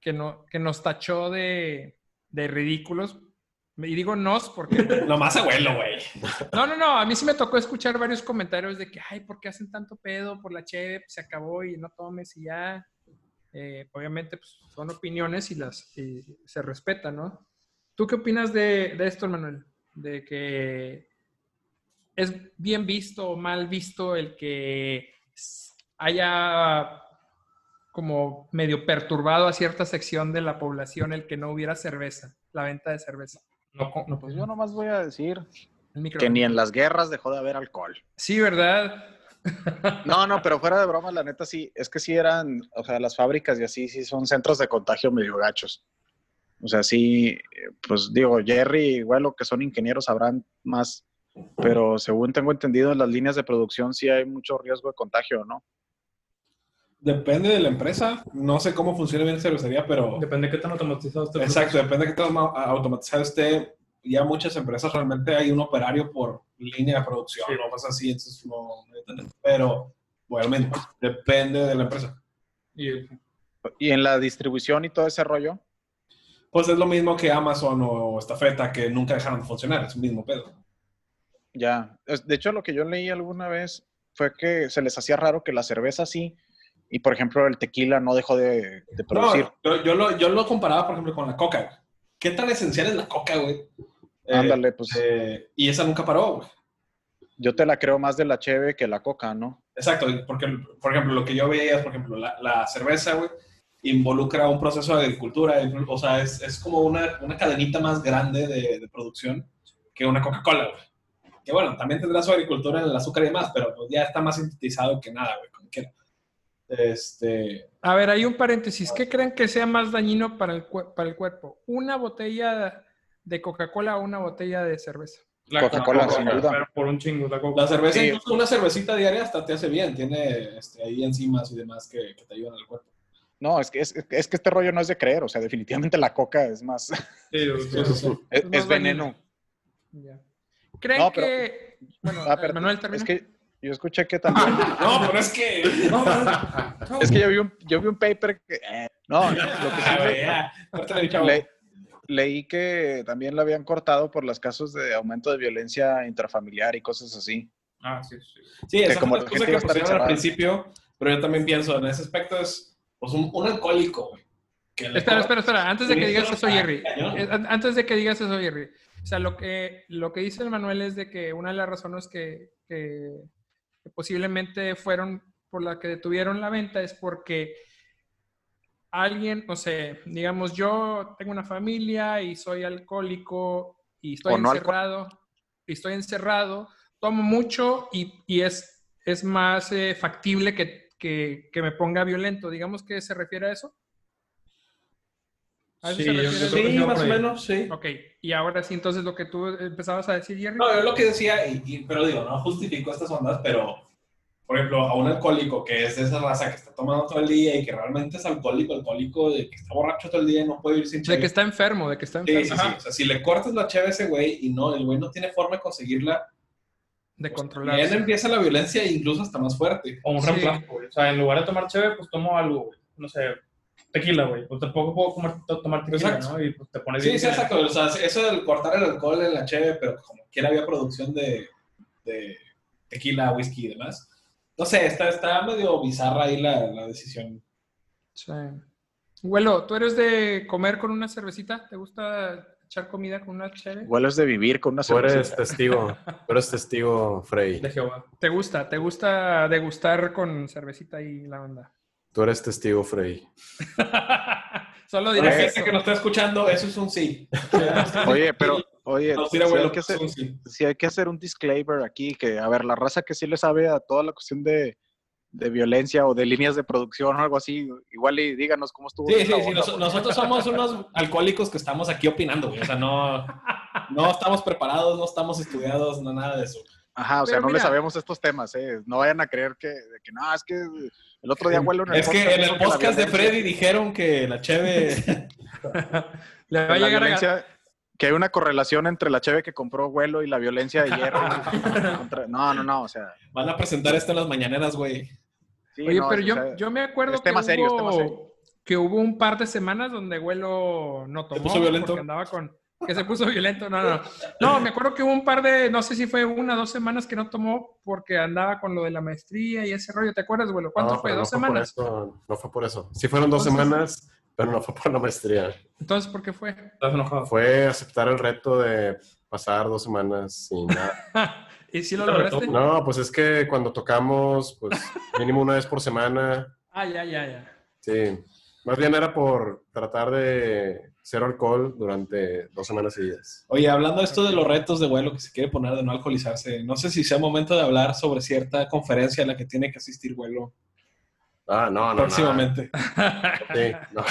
que, no, que nos tachó de, de ridículos. Y digo nos porque... (laughs) Nomás abuelo, güey. No, no, no. A mí sí me tocó escuchar varios comentarios de que, ay, ¿por qué hacen tanto pedo por la cheve? Pues, se acabó y no tomes y ya. Eh, obviamente, pues son opiniones y las y se respetan, ¿no? ¿Tú qué opinas de, de esto, Manuel? De que es bien visto o mal visto el que haya como medio perturbado a cierta sección de la población el que no hubiera cerveza, la venta de cerveza. No, Pues yo nomás voy a decir que ni en las guerras dejó de haber alcohol. Sí, ¿verdad? No, no, pero fuera de broma, la neta sí, es que sí eran, o sea, las fábricas y así, sí son centros de contagio medio gachos. O sea, sí, pues digo, Jerry y Güelo, que son ingenieros, sabrán más, pero según tengo entendido, en las líneas de producción sí hay mucho riesgo de contagio, ¿no? Depende de la empresa. No sé cómo funciona bien la cervecería, pero... Depende de qué tan automatizado esté. el Exacto, depende de qué tan au- automatizado esté. Ya muchas empresas realmente hay un operario por línea de producción Sí. o cosas así, entonces no, no. Pero, bueno, depende de la empresa. Y- Y en la distribución y todo ese rollo, Pues es lo mismo que Amazon o Estafeta, que nunca dejaron de funcionar, es el mismo pedo. ya. De hecho, lo que yo leí alguna vez fue que se les hacía raro que la cerveza sí, y por ejemplo el tequila no dejó de, de No, producir. yo, yo lo, yo lo comparaba, por ejemplo, con la coca. ¿Qué tan esencial es la coca, güey? Eh, Ándale, pues eh, y esa nunca paró, güey. yo te la creo más de la cheve que la coca, ¿no? Exacto, porque, por ejemplo, lo que yo veía es, por ejemplo, la, la cerveza, güey, involucra un proceso de agricultura, o sea, es, es como una, una cadenita más grande de, de producción que una Coca-Cola, güey. Que bueno, también tendrá su agricultura en el azúcar y demás, pero pues ya está más sintetizado que nada, güey, como quiera. Este, A ver, hay un paréntesis. ¿Qué creen que sea más dañino para el, para el cuerpo? ¿Una botella de Coca-Cola o una botella de cerveza? La Coca-Cola, sin duda. Pero por un chingo, la Coca. la cerveza, Sí. incluso una cervecita diaria hasta te hace bien, tiene este, ahí enzimas y demás que, que te ayudan al cuerpo. No, es que, es, es que este rollo no es de creer, o sea, definitivamente la coca es más, Sí, (laughs) es, más veneno. Ya. ¿Creen No, pero- que... Bueno, Ah, pero Manuel, termina. es que yo escuché que también, (laughs) No, pero es que... es que yo vi un, yo vi un paper que, eh, no, lo que sí ya, le- leí que también la habían cortado por los casos de aumento de violencia intrafamiliar y cosas así. Ah, sí, sí. Sí, esa como cosa iba a que estar pusieron al principio, pero yo también pienso en ese aspecto es pues un, un alcohólico, güey, Espera, espera, espera. Antes de que digas eso, Jerry. eh, an- Antes de que digas eso, Jerry. O sea, lo que, lo que dice el Manuel es de que una de las razones que, que- que posiblemente fueron por la que detuvieron la venta es porque alguien, no sé, digamos, yo tengo una familia y soy alcohólico y estoy no encerrado, y estoy encerrado, tomo mucho y, y es, es más eh, factible que, que- que me ponga violento. Digamos que se refiere a eso. ¿A eso Sí, se yo- yo refiere? creo que Sí, va más o menos, sí. Ok, y ahora sí, entonces lo que tú empezabas a decir, Jerry. No, yo lo que decía, y, y- pero digo, no justifico estas ondas, pero, por ejemplo, a un alcohólico que es de esa raza que está tomando todo el día y que realmente es alcohólico, alcohólico, de que está borracho todo el día y no puede ir sin de cheve. que está enfermo, de que está Sí, enfermo, sí, sí. O sea, si le cortas la cheve a ese güey y no, el güey no tiene forma de conseguirla, de bien controlar. empieza la violencia e incluso hasta más fuerte. O un Sí. reemplazo, güey. O sea, en lugar de tomar cheve, pues tomo algo, güey. No sé, tequila, güey. Pues tampoco puedo comer- to- tomar tequila, Exacto. ¿no? Y pues te pones Sí, bien. sí, exacto. O sea, eso del cortar el alcohol en la cheve, pero como quiera había producción de, de tequila, whisky y demás. No sé, está, está medio bizarra ahí la, la decisión. Sí. Güelo, ¿tú eres de comer con una cervecita? ¿Te gusta echar comida con una chévere? Hueles de vivir con una Tú eres testigo. (laughs) Tú eres testigo, Frey. De Jehová. ¿Te gusta? ¿Te gusta degustar con cervecita y la onda? Tú eres testigo, Frey. (laughs) Solo La diré gente eso. que nos está escuchando, eso es un sí. Oye, pero, (laughs) oye, sí tira hay, que hacer, un sí. sí hay que hacer un disclaimer aquí, que, a ver, la raza que sí le sabe a toda la cuestión de, de violencia o de líneas de producción o algo así, igual y díganos cómo estuvo. Sí, sí, sí. nos- nosotros somos unos alcohólicos que estamos aquí opinando, güey. O sea, no, no estamos preparados, no estamos estudiados, no nada de eso. Ajá, o sea, no le sabemos estos temas, ¿eh? No vayan a creer que, de que no, es que el otro día huelo en el Es que en el podcast de Freddy dijeron que la cheve... (laughs) Le va a llegar a... que hay una correlación entre la cheve que compró Huelo y la violencia de. (laughs) Contra- no, no, no, o sea. Van a presentar esto en las mañaneras, güey. sí, Oye, no, pero yo, sea, yo me acuerdo es que, tema serio, es hubo, tema serio. que hubo un par de semanas donde Güelo no tomó. puso violento? Porque andaba con... Que se puso violento, no, no. No, me acuerdo que hubo un par de, no sé si fue una o dos semanas que no tomó porque andaba con lo de la maestría y ese rollo. ¿Te acuerdas, Güelo? ¿Cuánto No, fue? ¿Dos no fue por semanas? eso, no fue por eso. Sí fueron dos Entonces- semanas, pero no fue por la maestría. Entonces, ¿por qué fue? Estás enojado. Fue aceptar el reto de pasar dos semanas sin nada. (laughs) ¿Y si lo lograste? No, pues es que cuando tocamos, pues mínimo una vez por semana, Ah, ya, ya, ya. sí. Más bien era por tratar de cero alcohol durante dos semanas seguidas. Oye, hablando de esto de los retos de vuelo que se quiere poner de no alcoholizarse, no sé si sea momento de hablar sobre cierta conferencia a la que tiene que asistir vuelo Ah, no, no. próximamente. Sí, no.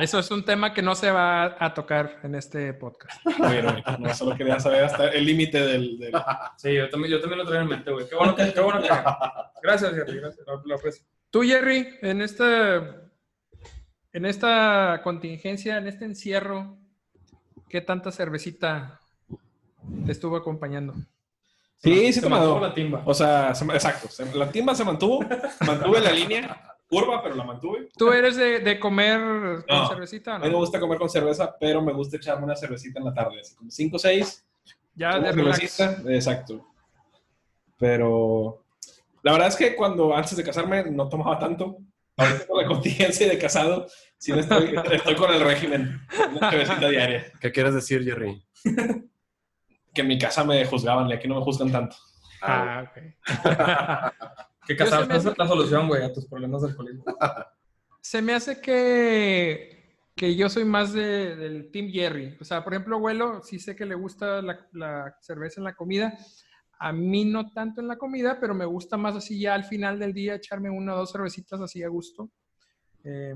Eso es un tema que no se va a tocar en este podcast. Bueno, no solo quería saber hasta el límite del, del- Sí, yo también, yo también lo traía en mente, güey. Qué bueno que, qué bueno que. Gracias, Jerry, gracias. Lo, lo aprecio. Tú, Jerry, en esta, en esta contingencia, en este encierro, ¿qué tanta cervecita te estuvo acompañando? Sí, sí Se mantuvo mandó. la timba. O sea, se- exacto. se- la timba se mantuvo, mantuve la línea, curva, pero la mantuve. ¿Tú eres de, de comer con No, cervecita o A mí me no? gusta comer con cerveza, pero me gusta echarme una cervecita en la tarde, así como 5 o 6. Ya de relax. cervecita, exacto. Pero la verdad es que cuando antes de casarme no tomaba tanto. Ahorita con la contingencia de casado, sí estoy, (laughs) estoy con el régimen. Una cervecita diaria. ¿Qué quieres decir, Jerry? (laughs) Que en mi casa me juzgaban y aquí no me juzgan tanto. Ah, ok. (laughs) Que me- es la solución, güey, a tus problemas de alcoholismo. (laughs) Se me hace que, que yo soy más de- del Team Jerry. O sea, por ejemplo, abuelo, sí sé que le gusta la, la cerveza en la comida. A mí no tanto en la comida, pero me gusta más así ya al final del día echarme una o dos cervecitas así a gusto. Eh,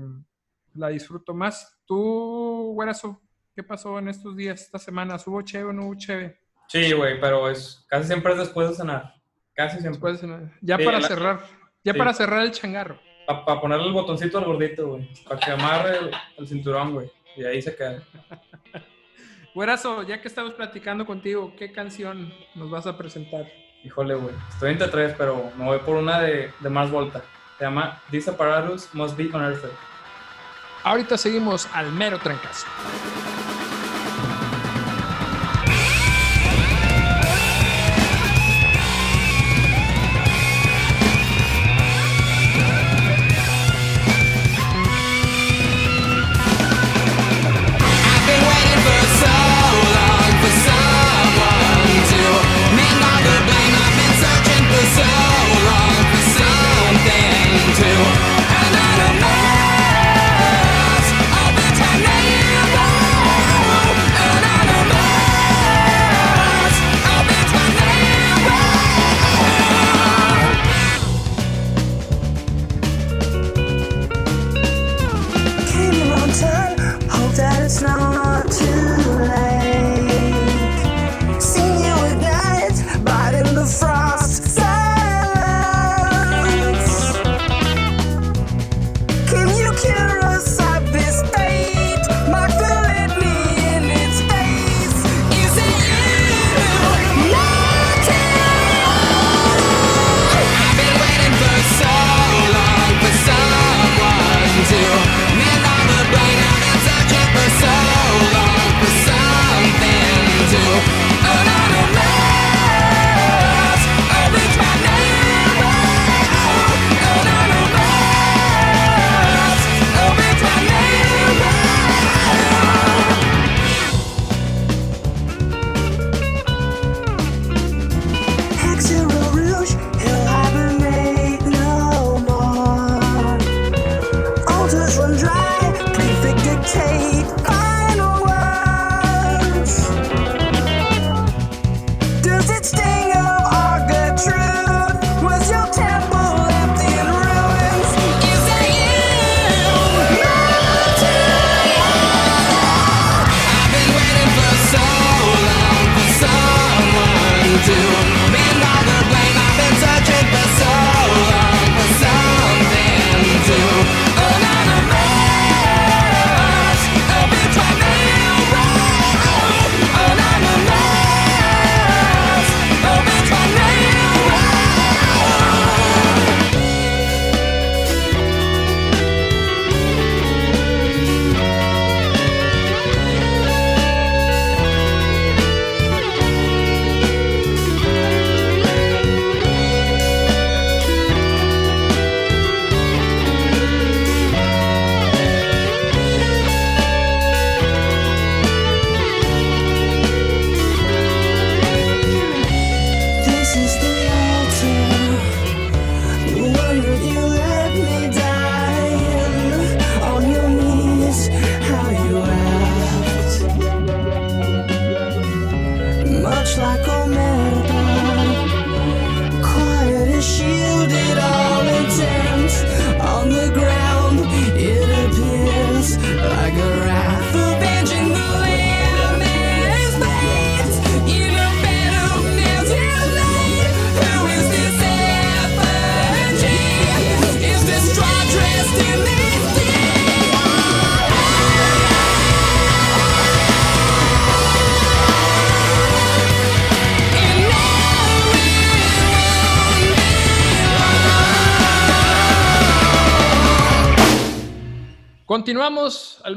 la disfruto más. Tú, güerazo, ¿qué pasó en estos días, estas semanas? ¿Hubo cheve o no hubo cheve? Sí, güey, pero es casi siempre es después de cenar. Casi siempre. Después de cenar. ya Sí, para la- cerrar, ya sí. para cerrar el changarro. Para ponerle el botoncito al gordito, güey. Para que amarre el, el cinturón, güey. Y ahí se queda. (laughs) Güerazo, ya que estamos platicando contigo, ¿qué canción nos vas a presentar? Híjole, güey. Estoy entre tres, pero me voy por una de, de Mars Volta. Se llama This Apparatus Must Be Unearthed. Ahorita seguimos al mero trancazo.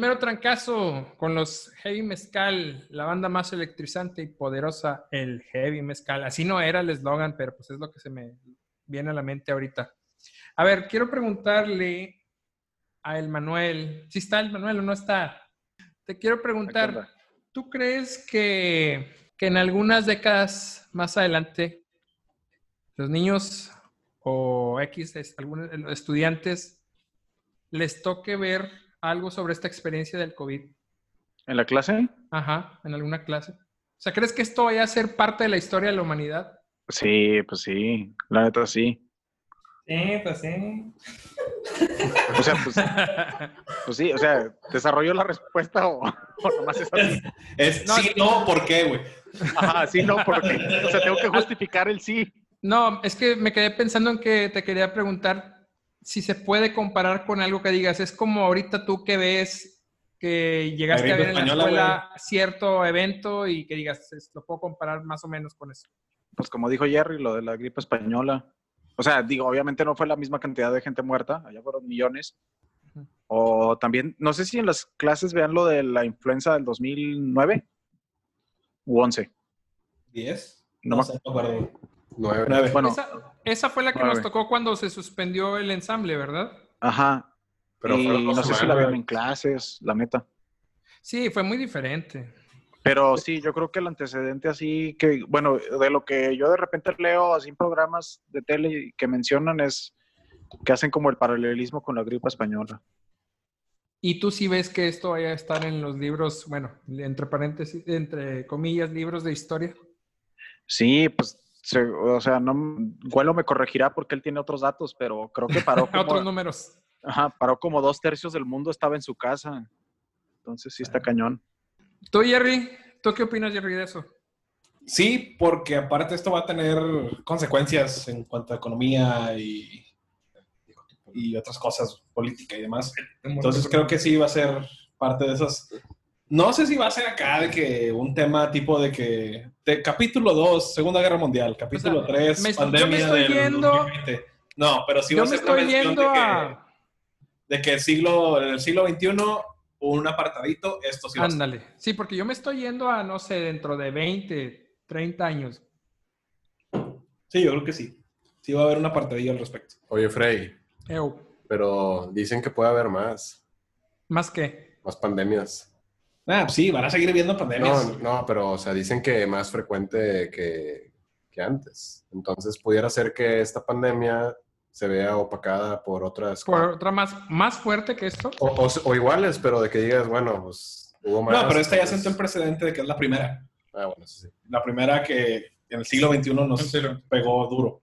Mero trancazo con los Heavy Mezcal, la banda más electrizante y poderosa, el Heavy Mezcal. Así no era el eslogan, pero pues es lo que se me viene a la mente ahorita. A ver, quiero preguntarle a el Manuel, si está el Manuel o no está. Te quiero preguntar. ¿tú crees que, que en algunas décadas más adelante los niños o X, algunos estudiantes les toque ver algo sobre esta experiencia del COVID? ¿En la clase? Ajá, en alguna clase. O sea, ¿crees que esto vaya a ser parte de la historia de la humanidad? Sí, pues sí, la neta sí. Sí, pues sí. O sea, pues, pues sí, o sea, ¿desarrolló la respuesta o, o nomás es así? Es No, sí, no, ¿por qué, güey? Ajá, sí, no, porque, o sea, tengo que justificar el sí. No, es que me quedé pensando en que te quería preguntar si se puede comparar con algo que digas. Es como ahorita tú que ves que llegaste a ver en la escuela cierto evento y que digas, "Es- lo puedo comparar más o menos con eso. Pues como dijo Jerry, lo de la gripe española. O sea, digo, obviamente no fue la misma cantidad de gente muerta, allá fueron millones. O también, no sé si en las clases vean lo de la influenza del 2009 u 11. ¿10? No No, me acuerdo. Nueve. Nueve. Bueno, esa, esa fue la que nueve. nos tocó cuando se suspendió el ensamble, ¿verdad? ajá. Pero y no sé si la vean en clases, la neta. Sí, fue muy diferente. Pero sí, yo creo que el antecedente así que, bueno, de lo que yo de repente leo así en programas de tele que mencionan es que hacen como el paralelismo con la gripe española. ¿Y tú sí ves que esto vaya a estar en los libros, bueno, entre paréntesis, entre comillas, libros de historia? Sí, pues, se- o sea, no, Guelo me corregirá porque él tiene otros datos, pero creo que paró (laughs) Otros como, números. ajá, paró como dos tercios del mundo estaba en su casa. Entonces sí está cañón. Tú, Jerry, ¿tú qué opinas, Jerry, de eso? Sí, porque aparte esto va a tener consecuencias en cuanto a economía y, y otras cosas, política y demás. Entonces creo que sí va a ser parte de esas. No sé si va a ser acá de que un tema tipo de que de capítulo 2, Segunda Guerra Mundial, capítulo O sea, 3, me estoy- yo me pandemia estoy del yendo- 2020. No, pero sí va Yo a me ser una estoy mención yendo de que, a... de que el siglo, en el siglo XXI, un apartadito, esto sí va a ser. Ándale. Sí, porque yo me estoy yendo a, no sé, dentro de 20, 30 años. Sí, yo creo que sí. Sí va a haber un apartadillo al respecto. Oye, Frey, Ew. pero dicen que puede haber más, ¿Más qué? más pandemias. Ah, pues sí, van a seguir viendo pandemias. No, no, pero, o sea, dicen que más frecuente que, que antes. Entonces, pudiera ser que esta pandemia se vea opacada por otras... ¿Por otra más, más fuerte que esto? O, o- o iguales, pero de que digas, bueno, pues hubo más. No, pero esta ya pues- sentó el precedente de que es la primera. Ah, bueno, eso sí. La primera que en el siglo XXI nos pegó duro.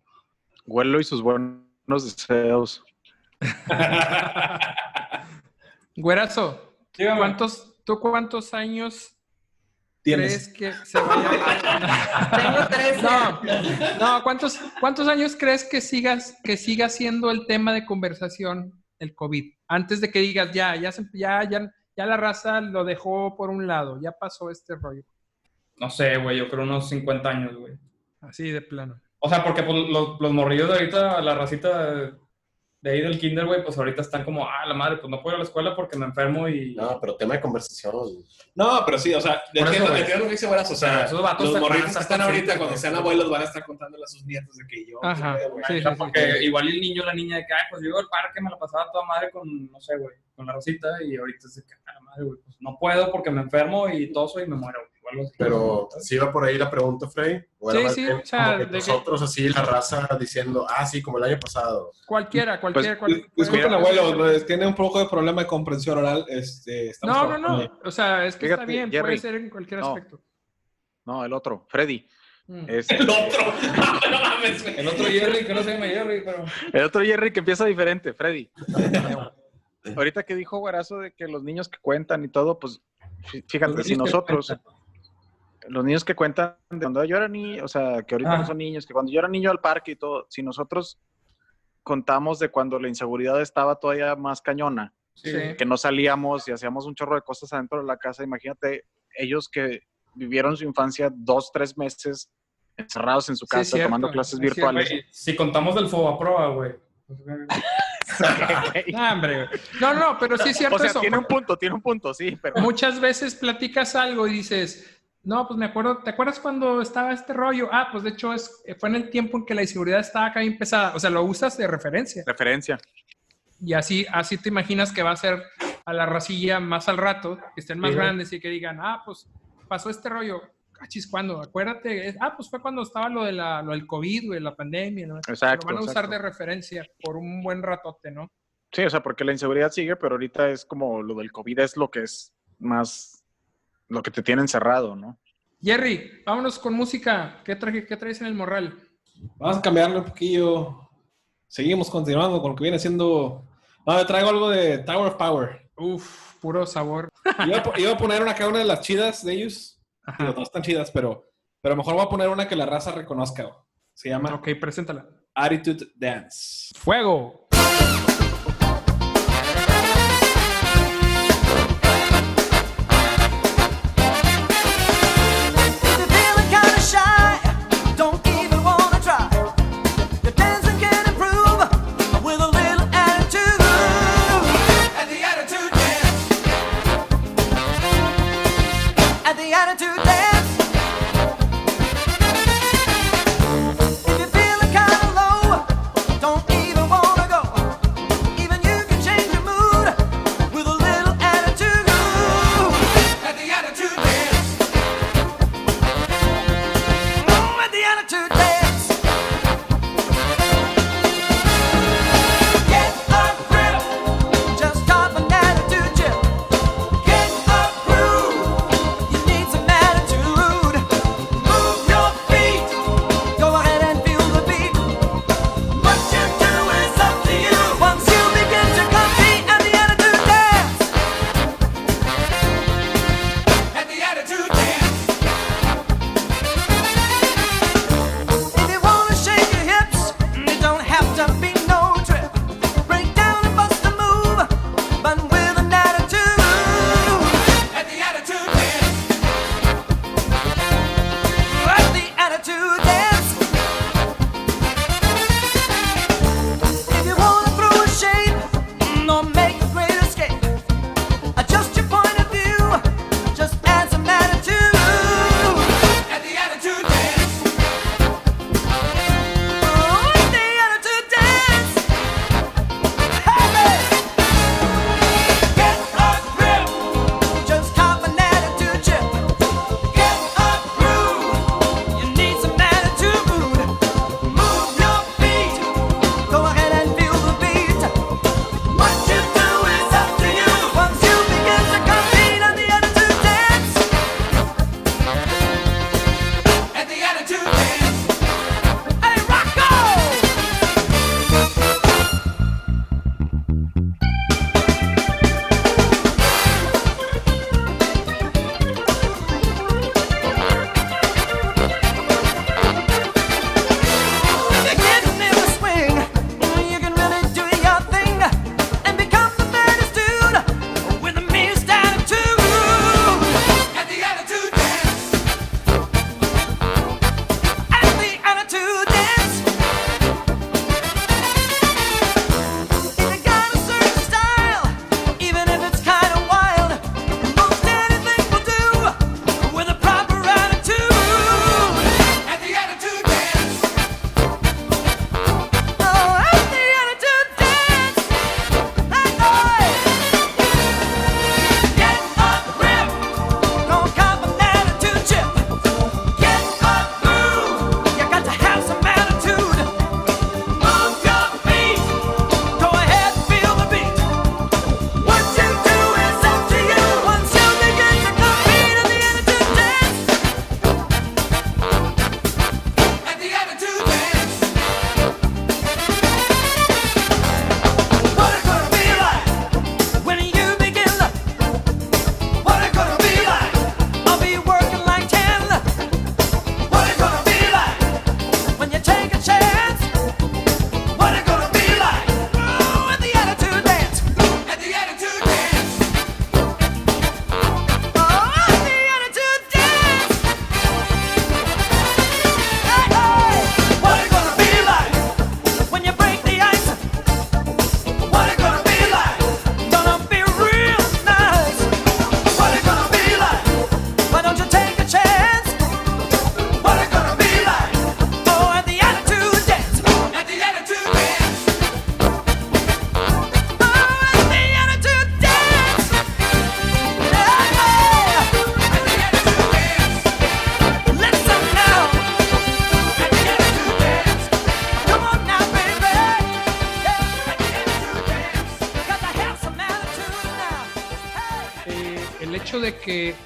Guelo y sus buenos deseos. (laughs) Güerazo, Dígame. ¿cuántos, ¿tú cuántos años Tienes. crees que se vaya Tengo 13. No, no, ¿cuántos, ¿cuántos años crees que sigas, que siga siendo el tema de conversación el COVID? Antes de que digas, ya, ya, se- ya, ya, ya la raza lo dejó por un lado, ya pasó este rollo. No sé, güey, yo creo unos 50 años, güey. Así de plano. O sea, porque pues, los, los morrillos de ahorita, la racita de, ahí del kinder, güey, pues ahorita están como, ah, la madre, pues no puedo ir a la escuela porque me enfermo y... No, pero tema de conversación. No, pero sí, o sea, entiendo, entiendo lo que dice Buenas, o sea, esos vatos los se morritos que están ahorita, cuando sean abuelos, van a estar contándole a sus nietos de que yo. Ajá, güey. sí, porque igual el niño, la niña, de que, ay, pues yo iba al parque, me la pasaba toda madre con, no sé, güey, con la rosita y ahorita es de que, ah, la madre, güey, pues no puedo porque me enfermo y toso y me muero, güey. O algo así. Pero sí va por ahí la pregunta, Frey. O era Sí, sí, bien o sea, como que de que- nosotros así, la raza diciendo, ah, sí, como el año pasado. Cualquiera, cualquiera. Pues, cual- disculpen, abuelo, pues, tiene un poco de problema de comprensión oral. Este, No, no, no. ahí. O sea, es que está bien, puede ser en cualquier no. aspecto. No, el otro, Freddy. Mm. Este, (laughs) El otro. (laughs) no mames. El otro Jerry, que no se llama Jerry, pero... el otro Jerry que empieza diferente, Freddy. (laughs) Ahorita que dijo Guarazo de que los niños que cuentan y todo, pues fí- fíjate, si nosotros, los niños que cuentan de cuando yo era niño, o sea, que ahorita Ah. no son niños, que cuando yo era niño al parque y todo, si nosotros contamos de cuando la inseguridad estaba todavía más cañona, Sí. Sí. que no salíamos y hacíamos un chorro de cosas adentro de la casa, imagínate ellos que vivieron su infancia dos, tres meses encerrados en su Sí, casa cierto, tomando clases es virtuales. Si contamos del Fobaproa, güey. (laughs) No, hombre, güey. No, no, pero sí es cierto O sea, eso. tiene un punto, tiene un punto, sí, pero Muchas veces platicas algo y dices, no, pues me acuerdo, ¿te acuerdas cuando estaba este rollo? Ah, pues de hecho es, fue en el tiempo en que la inseguridad estaba acá bien pesada. O sea, lo usas de referencia. referencia. Y así, así te imaginas que va a ser a la racilla más al rato, que estén más Sí. grandes y que digan, ah, pues pasó este rollo. Cachis, ¿cuándo? Acuérdate. Ah, pues fue cuando estaba lo, de la, lo del COVID, güey, la pandemia. ¿no? Exacto, Lo van a usar exacto. de referencia por un buen ratote, ¿no? Sí, o sea, porque la inseguridad sigue, pero ahorita es como lo del COVID es lo que es más, lo que te tiene encerrado, ¿no? Jerry, vámonos con música. ¿Qué, traje, qué traes en el morral? Vamos a cambiarle un poquillo. Seguimos continuando con lo que viene siendo. No, me traigo algo de Tower of Power. Uf, puro sabor. Iba iba a poner una cada una de las chidas de ellos. Digo, todas están chidas, pero, pero mejor voy a poner una que la raza reconozca. Se llama Ok, preséntala. Attitude Dance. Fuego.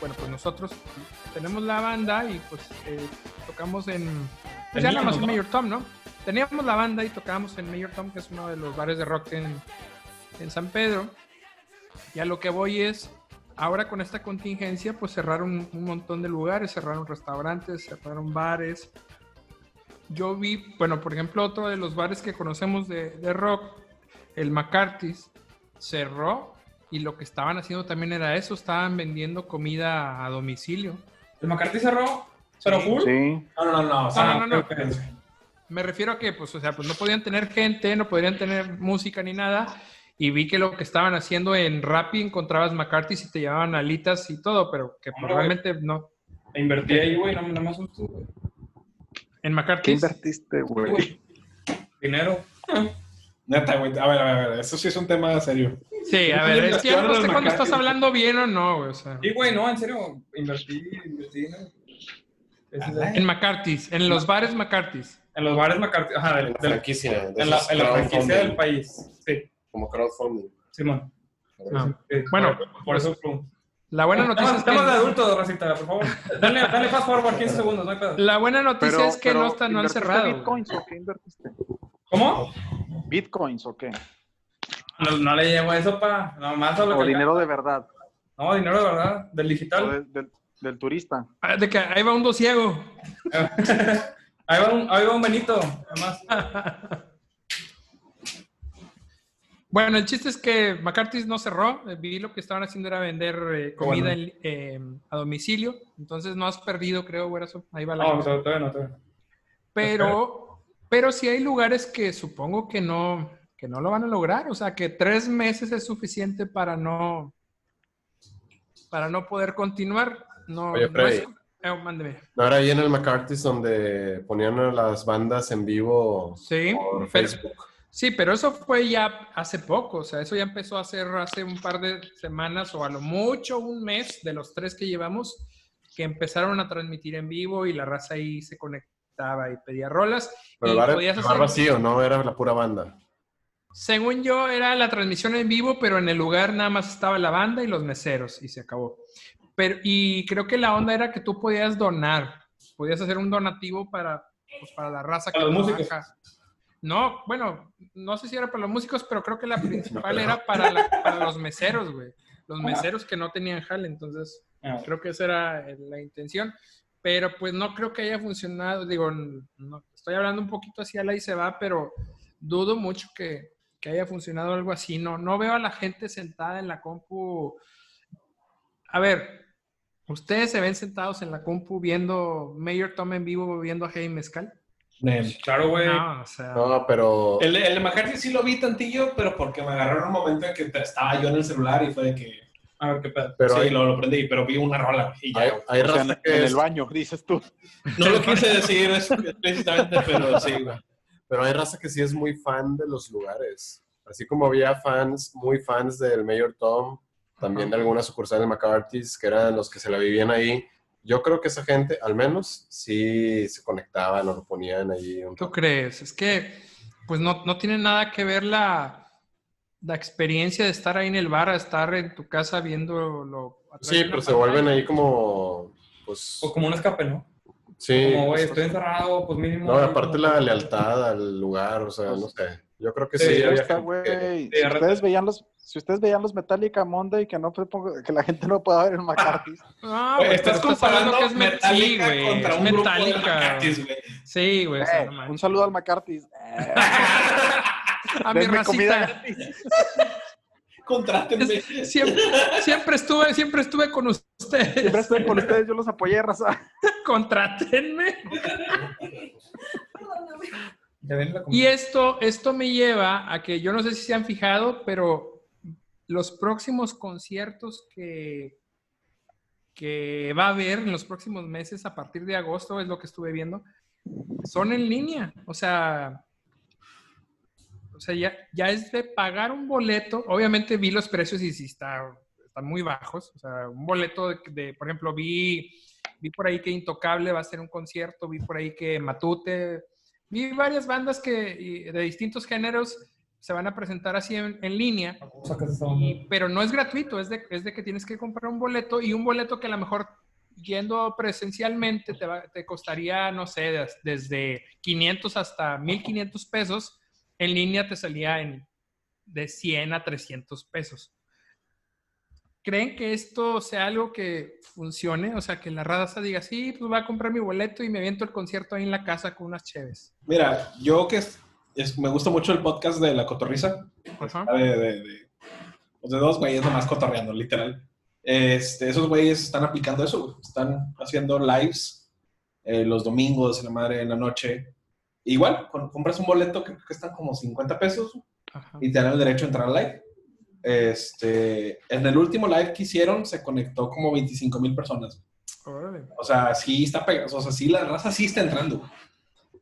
Bueno, pues nosotros tenemos la banda y pues eh, tocamos en, pues ya nada más en. Mayor Tom, ¿no? Teníamos la banda y tocábamos en Mayor Tom, que es uno de los bares de rock en, en San Pedro. Y a lo que voy es, ahora con esta contingencia, pues cerraron un montón de lugares, cerraron restaurantes, cerraron bares. Yo vi, bueno, por ejemplo, otro de los bares que conocemos de, de rock, el McCarthy's, cerró y lo que estaban haciendo también era eso, estaban vendiendo comida a domicilio. ¿El McCarthy cerró? ¿Pero full? Sí. No, no, no, no. o sea, No, no, no. Me refiero a que, pues, o sea, pues no podían tener gente, no podrían tener música ni nada. Y vi que lo que estaban haciendo en Rappi encontrabas McCarthy's y te llevaban alitas y todo, pero que Hombre, probablemente no. Invertí ahí, güey, no, no me asustes, güey. En ¿Qué McCarthy's. invertiste, güey? Dinero. (laughs) Neta, güey. A ver, a ver, a ver. Eso sí es un tema serio. Sí, a ver, es que no sé cuando estás hablando bien o no, güey. O sea, Sí, güey, no, en serio, invertí, invertí el- en McCarthy's, en los bares McCarthy's. En los bares McCarthy, ajá, En del- la franquicia. de en la, en franquicia del país. Sí, Como crowdfunding. Simón. Ah. Sí, Bueno, por, por eso. La buena noticia es Estamos de que, adultos, Racita, por favor. Dale, dale fast forward 15 segundos, no hay pedo. la buena noticia es que no, están, no han ¿invertiste cerrado. ¿Bitcoins o qué invertiste? ¿Cómo? ¿Bitcoins o qué? No, no le llevo eso, pa. Nomás a lo ¿O que dinero de verdad? No, dinero de verdad, del ¿O digital. de- del, del turista? Ah, De que ahí va un dosiego. (laughs) ahí, va un, ahí va un Benito, nomás. (laughs) Bueno, el chiste es que McCarthy's no cerró. Eh, Vi lo que estaban haciendo era vender eh, comida Bueno. en- eh, a domicilio. Entonces no has perdido, creo, güerazo. Ahí va la No, cosa. todavía no, todavía no. Pero, pero sí hay lugares que supongo que no, que no lo van a lograr. O sea, que tres meses es suficiente para no, para no poder continuar. No, Oye, no es- Freddy. eh, mándeme. No era ahí en el McCarthy's donde ponían a las bandas en vivo Sí, por pero- Facebook. Sí, pero eso fue ya hace poco, o sea, eso ya empezó a hacer hace un par de semanas o a lo mucho un mes de los tres que llevamos, que empezaron a transmitir en vivo y la raza ahí se conectaba y pedía rolas. Pero y el bar, podías bar hacer- vacío, no era la pura banda. Según yo, era la transmisión en vivo, pero en el lugar nada más estaba la banda y los meseros y se acabó. Pero, y creo que la onda era que tú podías donar, podías hacer un donativo para, pues, para la raza Para los músicos. No, bueno, no sé si era para los músicos, pero creo que la (laughs) principal era para, la- para los meseros, güey. Los meseros que no tenían jale, entonces Ah, creo que esa era eh, la intención. Pero pues no creo que haya funcionado. Digo, no, estoy hablando un poquito así a la y se va, pero dudo mucho que, que haya funcionado algo así. No, no veo a la gente sentada en la compu. A ver, ¿ustedes se ven sentados en la compu viendo Mayor Tom en vivo, viendo a Hey Mezcal? Nel. Claro, güey. No, o sea. No, pero El, el de McCarthy sí lo vi tantillo, pero porque me agarró en un momento en que estaba yo en el celular y fue de que. A ver qué pedo. pero sí, hay, lo, lo prendí, pero vi una rola y ya. hay, hay O sea, raza en, que en es- el baño, dices tú. No lo quise decir explícitamente, pero sí, güey. pero hay raza que sí es muy fan de los lugares. Así como había fans, muy fans del Mayor Tom, también de algunas sucursales de McCarthy's, que eran los que se la vivían ahí. Yo creo que esa gente, al menos, sí se conectaban o lo ponían ahí. un ¿Tú crees? Es que, pues no, no tiene nada que ver la, la experiencia de estar ahí en el bar a estar en tu casa viéndolo. a través Sí, pero se vuelven ahí como, pues, Pues como un escape, ¿no? Sí. Como, güey, estoy encerrado, pues mínimo. No, aparte la lealtad al lugar, o sea, no sé. Yo creo que sí, Sí, había Está, gente güey. que- Si ustedes veían los, si ustedes veían los Metallica Monday, que no que la gente no pueda ver en McCarthy's. (laughs) Ah, Güey, güey, estás comparando que es met- Metallica sí, güey, contra es un grupo de Metallica. Güey. Sí, güey. Eh, no un saludo al McCarthy's. Eh, (laughs) a mi denme comida racita. gratis. (laughs) Contrátenme. Siempre, siempre estuve, siempre estuve con ustedes. Siempre estoy con ustedes, yo los apoyé, raza. (laughs) Contrátenme. Y esto, esto me lleva a que yo no sé si se han fijado, pero los próximos conciertos que, que va a haber en los próximos meses, a partir de agosto, es lo que estuve viendo, son en línea. O sea, o sea ya, ya es de pagar un boleto. Obviamente vi los precios y sí está, están muy bajos. O sea, un boleto de, de, por ejemplo, vi, vi por ahí que Intocable va a hacer un concierto, vi por ahí que Matute, vi varias bandas que, de distintos géneros se van a presentar así en, en línea, onda. y- pero no es gratuito, es de, es de que tienes que comprar un boleto y un boleto que a lo mejor yendo presencialmente te, va- te costaría, no sé, des- desde 500 hasta 1500 pesos, en línea te salía en de 100 a 300 pesos. ¿Creen que esto sea algo que funcione? O sea, que la raza diga, sí, pues voy a comprar mi boleto y me aviento el concierto ahí en la casa con unas cheves. Mira, yo que es- es- me gusta mucho el podcast de La Cotorriza, Ajá. de, de, de, pues, de dos güeyes nomás cotorreando, literal. Este, esos güeyes están aplicando eso, están haciendo lives eh, los domingos, en la madre, en la noche. Igual, compras un boleto que, que están como 50 pesos Ajá. y te dan el derecho a entrar al live. Este, en el último live que hicieron se conectó como 25 mil personas. Órale. O sea, sí está pegado, o sea, sí la raza sí está entrando.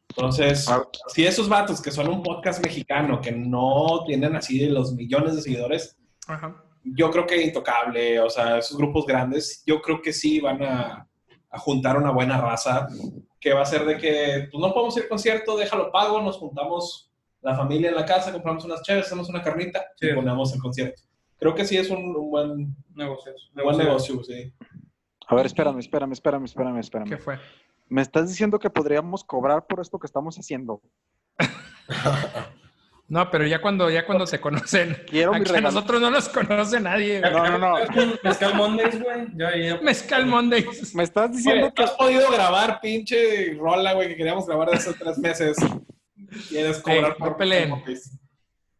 Entonces, Ah. si esos vatos que son un podcast mexicano, que no tienen así de los millones de seguidores, Ajá. yo creo que Intocable, o sea, esos grupos grandes, yo creo que sí van a, a juntar una buena raza, que va a ser de que, pues no podemos ir al concierto, déjalo pago, nos juntamos la familia en la casa, compramos unas chaves, hacemos una carnita Sí. y ponemos el concierto. Creo que sí es un, un buen, un Negocios. buen negocio, sí. A ver, espérame, espérame, espérame, espérame, ¿Qué espérame. fue? Me estás diciendo que podríamos cobrar por esto que estamos haciendo. (laughs) No, pero ya cuando, ya cuando se conocen. Quiero Aquí a nosotros no nos conoce nadie. güey. No, no, no. Mezcal Mondays, güey. Ya, ya. Mezcal Mondays. Me estás diciendo Oye, que ¿no has podido grabar pinche rola, güey, que queríamos grabar de hace tres meses? Quieres cobrar Ey, no peleen.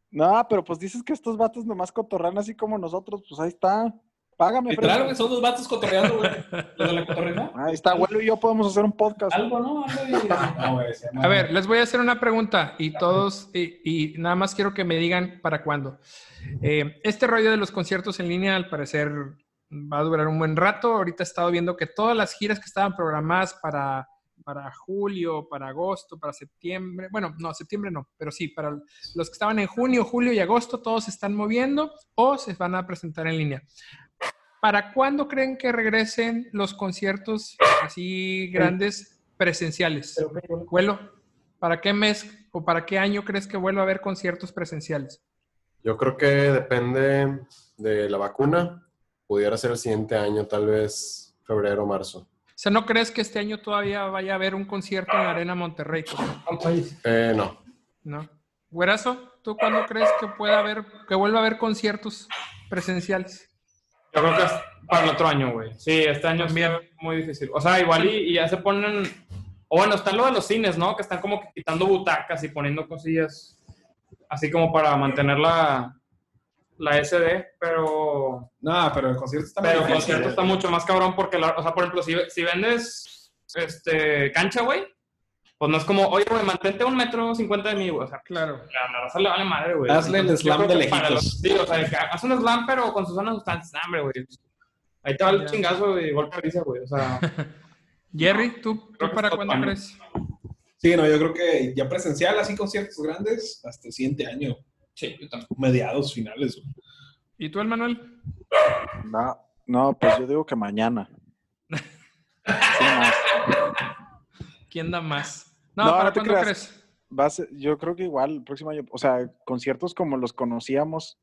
No, pero pues dices que estos vatos nomás cotorran así como nosotros, pues ahí está. Págame, Literal, güey, son dos vatos cotorreando, güey. (laughs) ¿Lo de la cotorrita? Ahí está, abuelo y yo podemos hacer un podcast. Algo, ¿no? Algo (laughs) güey, A ver, les voy a hacer una pregunta y todos, y, y nada más quiero que me digan para cuándo. Eh, este rollo de los conciertos en línea, al parecer, va a durar un buen rato. Ahorita he estado viendo que todas las giras que estaban programadas para, para julio, para agosto, para septiembre, bueno, no, septiembre no, pero sí, para los que estaban en junio, julio y agosto, todos se están moviendo o se van a presentar en línea. ¿Para cuándo creen que regresen los conciertos así grandes presenciales? Vuelo, ¿para qué mes o para qué año crees que vuelva a haber conciertos presenciales? Yo creo que depende de la vacuna. Pudiera ser el siguiente año, tal vez febrero o marzo. O sea, ¿no crees que este año todavía vaya a haber un concierto en la Arena Monterrey? Eh, no. ¿No? Güerazo, ¿tú cuándo crees que pueda haber, que vuelva a haber conciertos presenciales? Yo creo que es para el otro año, güey. Sí, este año También. es muy difícil. O sea, igual y, y ya se ponen... O bueno, está lo de los cines, ¿no? Que están como que quitando butacas y poniendo cosillas así como para mantener la, la SD, pero... No, pero el concierto está muy Pero el difícil, concierto güey. está mucho más cabrón porque, la- o sea, por ejemplo, si, si vendes este, cancha, güey, pues no es como, oye, güey, mantente a un metro cincuenta de mí, güey. O sea, Claro. a la raza le vale madre, güey. Hazle el Entonces, yo slam de lejitos. los- Sí, o sea, haz un slam, pero con sus zonas sustancias, nah, hombre, güey. Ahí te va el chingazo y golpe de risa, güey. O sea, (laughs) Jerry, ¿tú, tú para cuándo crees? Sí, no, yo creo que ya presencial, así conciertos grandes, hasta el siguiente año. Sí, yo también. Mediados, finales. güey. ¿Y tú, Manuel? No, no, pues yo digo que mañana. (laughs) ¿Quién da más? No, No, ¿para no te cuándo creas. crees? Va a ser- yo creo que igual el próximo año, o sea, conciertos como los conocíamos,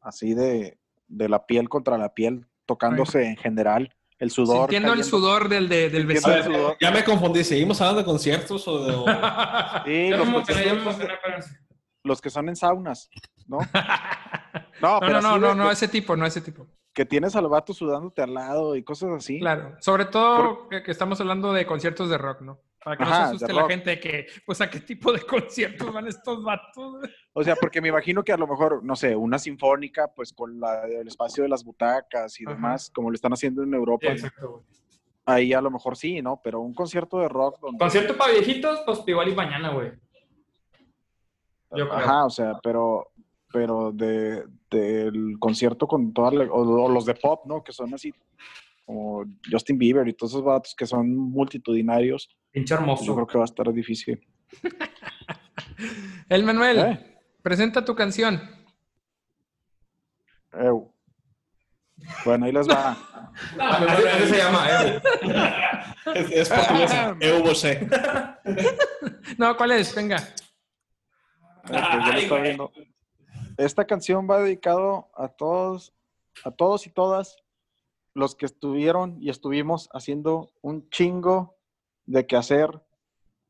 así de, de la piel contra la piel, tocándose en general, el sudor. Sintiendo el sudor del, de- del vecino. ver, sudor. ya me confundí. ¿Seguimos hablando de conciertos o de.? o- Sí, los, conciertos- los que son en saunas, ¿no? (laughs) No, No, no, no, no, de- no, de- ese tipo, no ese tipo. que tienes al vato sudándote al lado y cosas así. Claro, sobre todo que, que estamos hablando de conciertos de rock, ¿no? Para que no se de asuste la gente que, pues, ¿a qué tipo de (laughs) conciertos van estos vatos? O sea, porque me imagino que a lo mejor, no sé, una sinfónica, pues con la, el espacio de las butacas y Ajá. demás, como lo están haciendo en Sí, Europa, exacto, güey. ahí a lo mejor sí, ¿no? Pero un concierto de rock donde... Concierto para viejitos, pues igual y mañana, güey. Yo creo. Ajá, o sea, pero pero de del concierto con todas la- o, o los de pop, ¿no? Que son así como Justin Bieber y todos esos vatos que son multitudinarios, Pinche pues hermoso. yo creo que va a estar difícil. (laughs) El Manuel, ¿Eh? presenta tu canción. Bueno, ahí les va. Así, así se llama, eh. Es, es portuguesa. (laughs) (laughs) No, ¿cuál es? Venga. Ay, esta canción va dedicado a todos, a todos y todas los que estuvieron y estuvimos haciendo un chingo de quehacer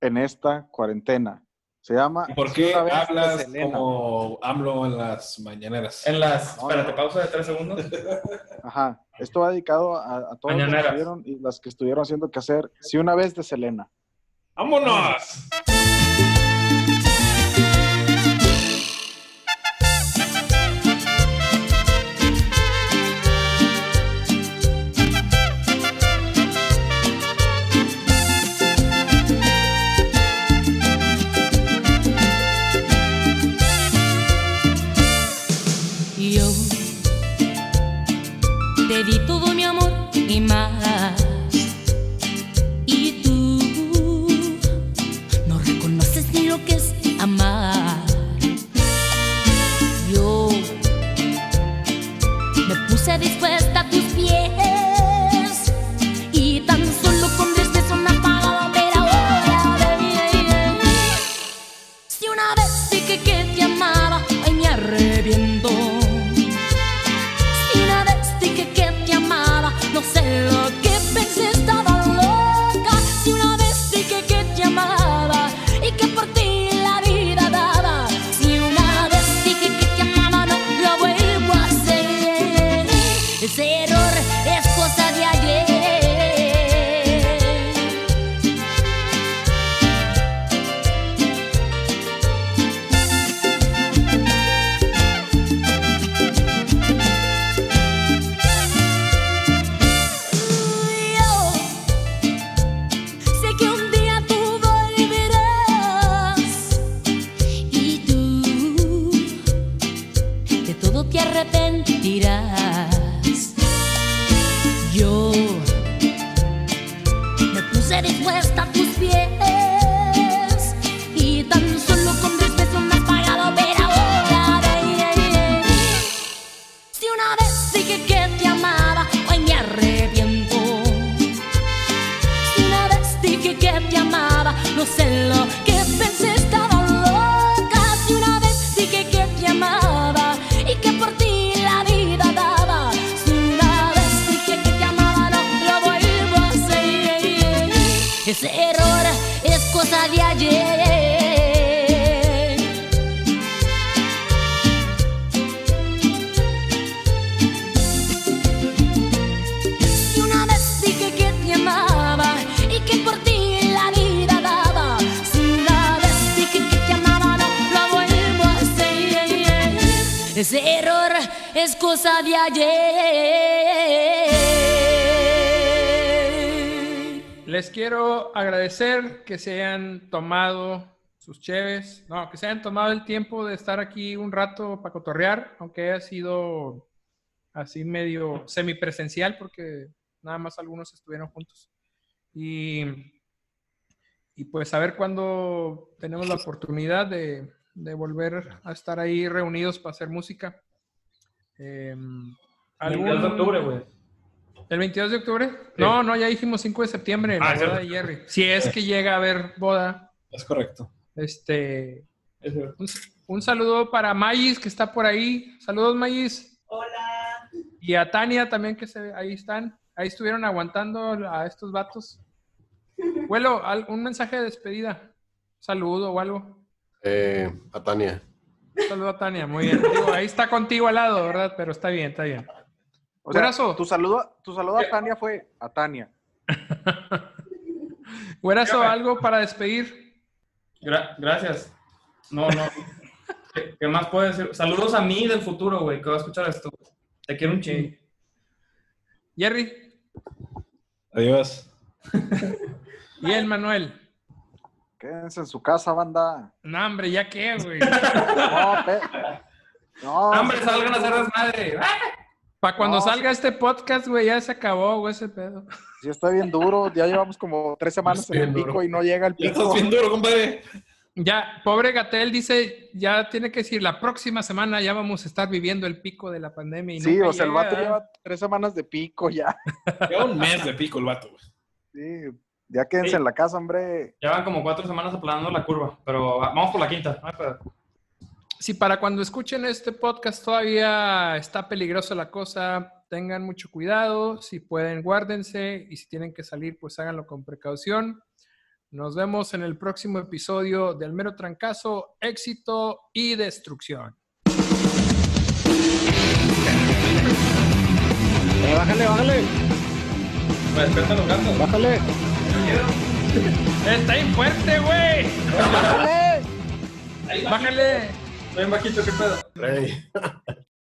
en esta cuarentena. Se llama ¿Y por Si qué una vez de hablas Selena. como AMLO en las mañaneras? En las. No, espérate, no. pausa de tres segundos. (laughs) Ajá. Esto va dedicado a, a todos los que estuvieron y las que estuvieron haciendo quehacer. Si una vez de Selena. ¡Vámonos! Agradecer que se hayan tomado sus cheves, no, que se hayan tomado el tiempo de estar aquí un rato para cotorrear, aunque haya sido así medio semipresencial, porque nada más algunos estuvieron juntos. Y, y pues a ver cuándo tenemos la oportunidad de, de volver a estar ahí reunidos para hacer música. Eh, El 22 de octubre, güey. ¿El 22 de octubre? No, no, ya dijimos 5 de septiembre, la Ah, boda de. Jerry. Si es que llega a haber boda, Es correcto. este... Un, un saludo para Mayis, que está por ahí. Saludos, Mayis. Hola. Y a Tania también, que se, ahí están. Ahí estuvieron aguantando a estos vatos. Vuelo, al- un mensaje de despedida. Saludo o algo. Eh, a Tania. Saludo a Tania, muy bien. Digo, ahí está contigo al lado, ¿verdad? Pero está bien, está bien. O sea, tu saludo, tu saludo a Tania fue a Tania. (laughs) Güerazo, algo para despedir. Gra- gracias. No, no. ¿Qué, qué más puedo decir? Saludos a mí del futuro, güey, que va a escuchar esto. Te quiero un chingo. Jerry Adiós. (laughs) y el Manuel. Quédense en su casa, banda. No, hombre, ya qué, güey. (laughs) No, pe- no, ¡Hombre, salgan a hacer desmadre! Para cuando No, salga este podcast, güey, ya se acabó, güey, ese pedo. (laughs) sí está bien duro. Ya llevamos como tres semanas en el pico duro. y no llega el Ya pico. estás bien duro, compadre. Ya, pobre Gatel dice, ya tiene que decir, la próxima semana ya vamos a estar viviendo el pico de la pandemia. Y Sí, o sea, el vato lleva tres semanas de pico ya. (laughs) Lleva un mes de pico el vato, güey. Sí, ya quédense Sí. en la casa, hombre. Llevan como cuatro semanas aplanando la curva, pero vamos por la quinta. no hay pedo. Si para cuando escuchen este podcast todavía está peligrosa la cosa, tengan mucho cuidado. Si pueden, guárdense. Y si tienen que salir, pues háganlo con precaución. Nos vemos en el próximo episodio del mero trancazo, éxito y destrucción. Eh, bájale, bájale, Me despiertan los gatos. bájale. Está bien fuerte, güey. Ahí Bájale. Ven bajito, ¿qué pedo? Rey. (laughs)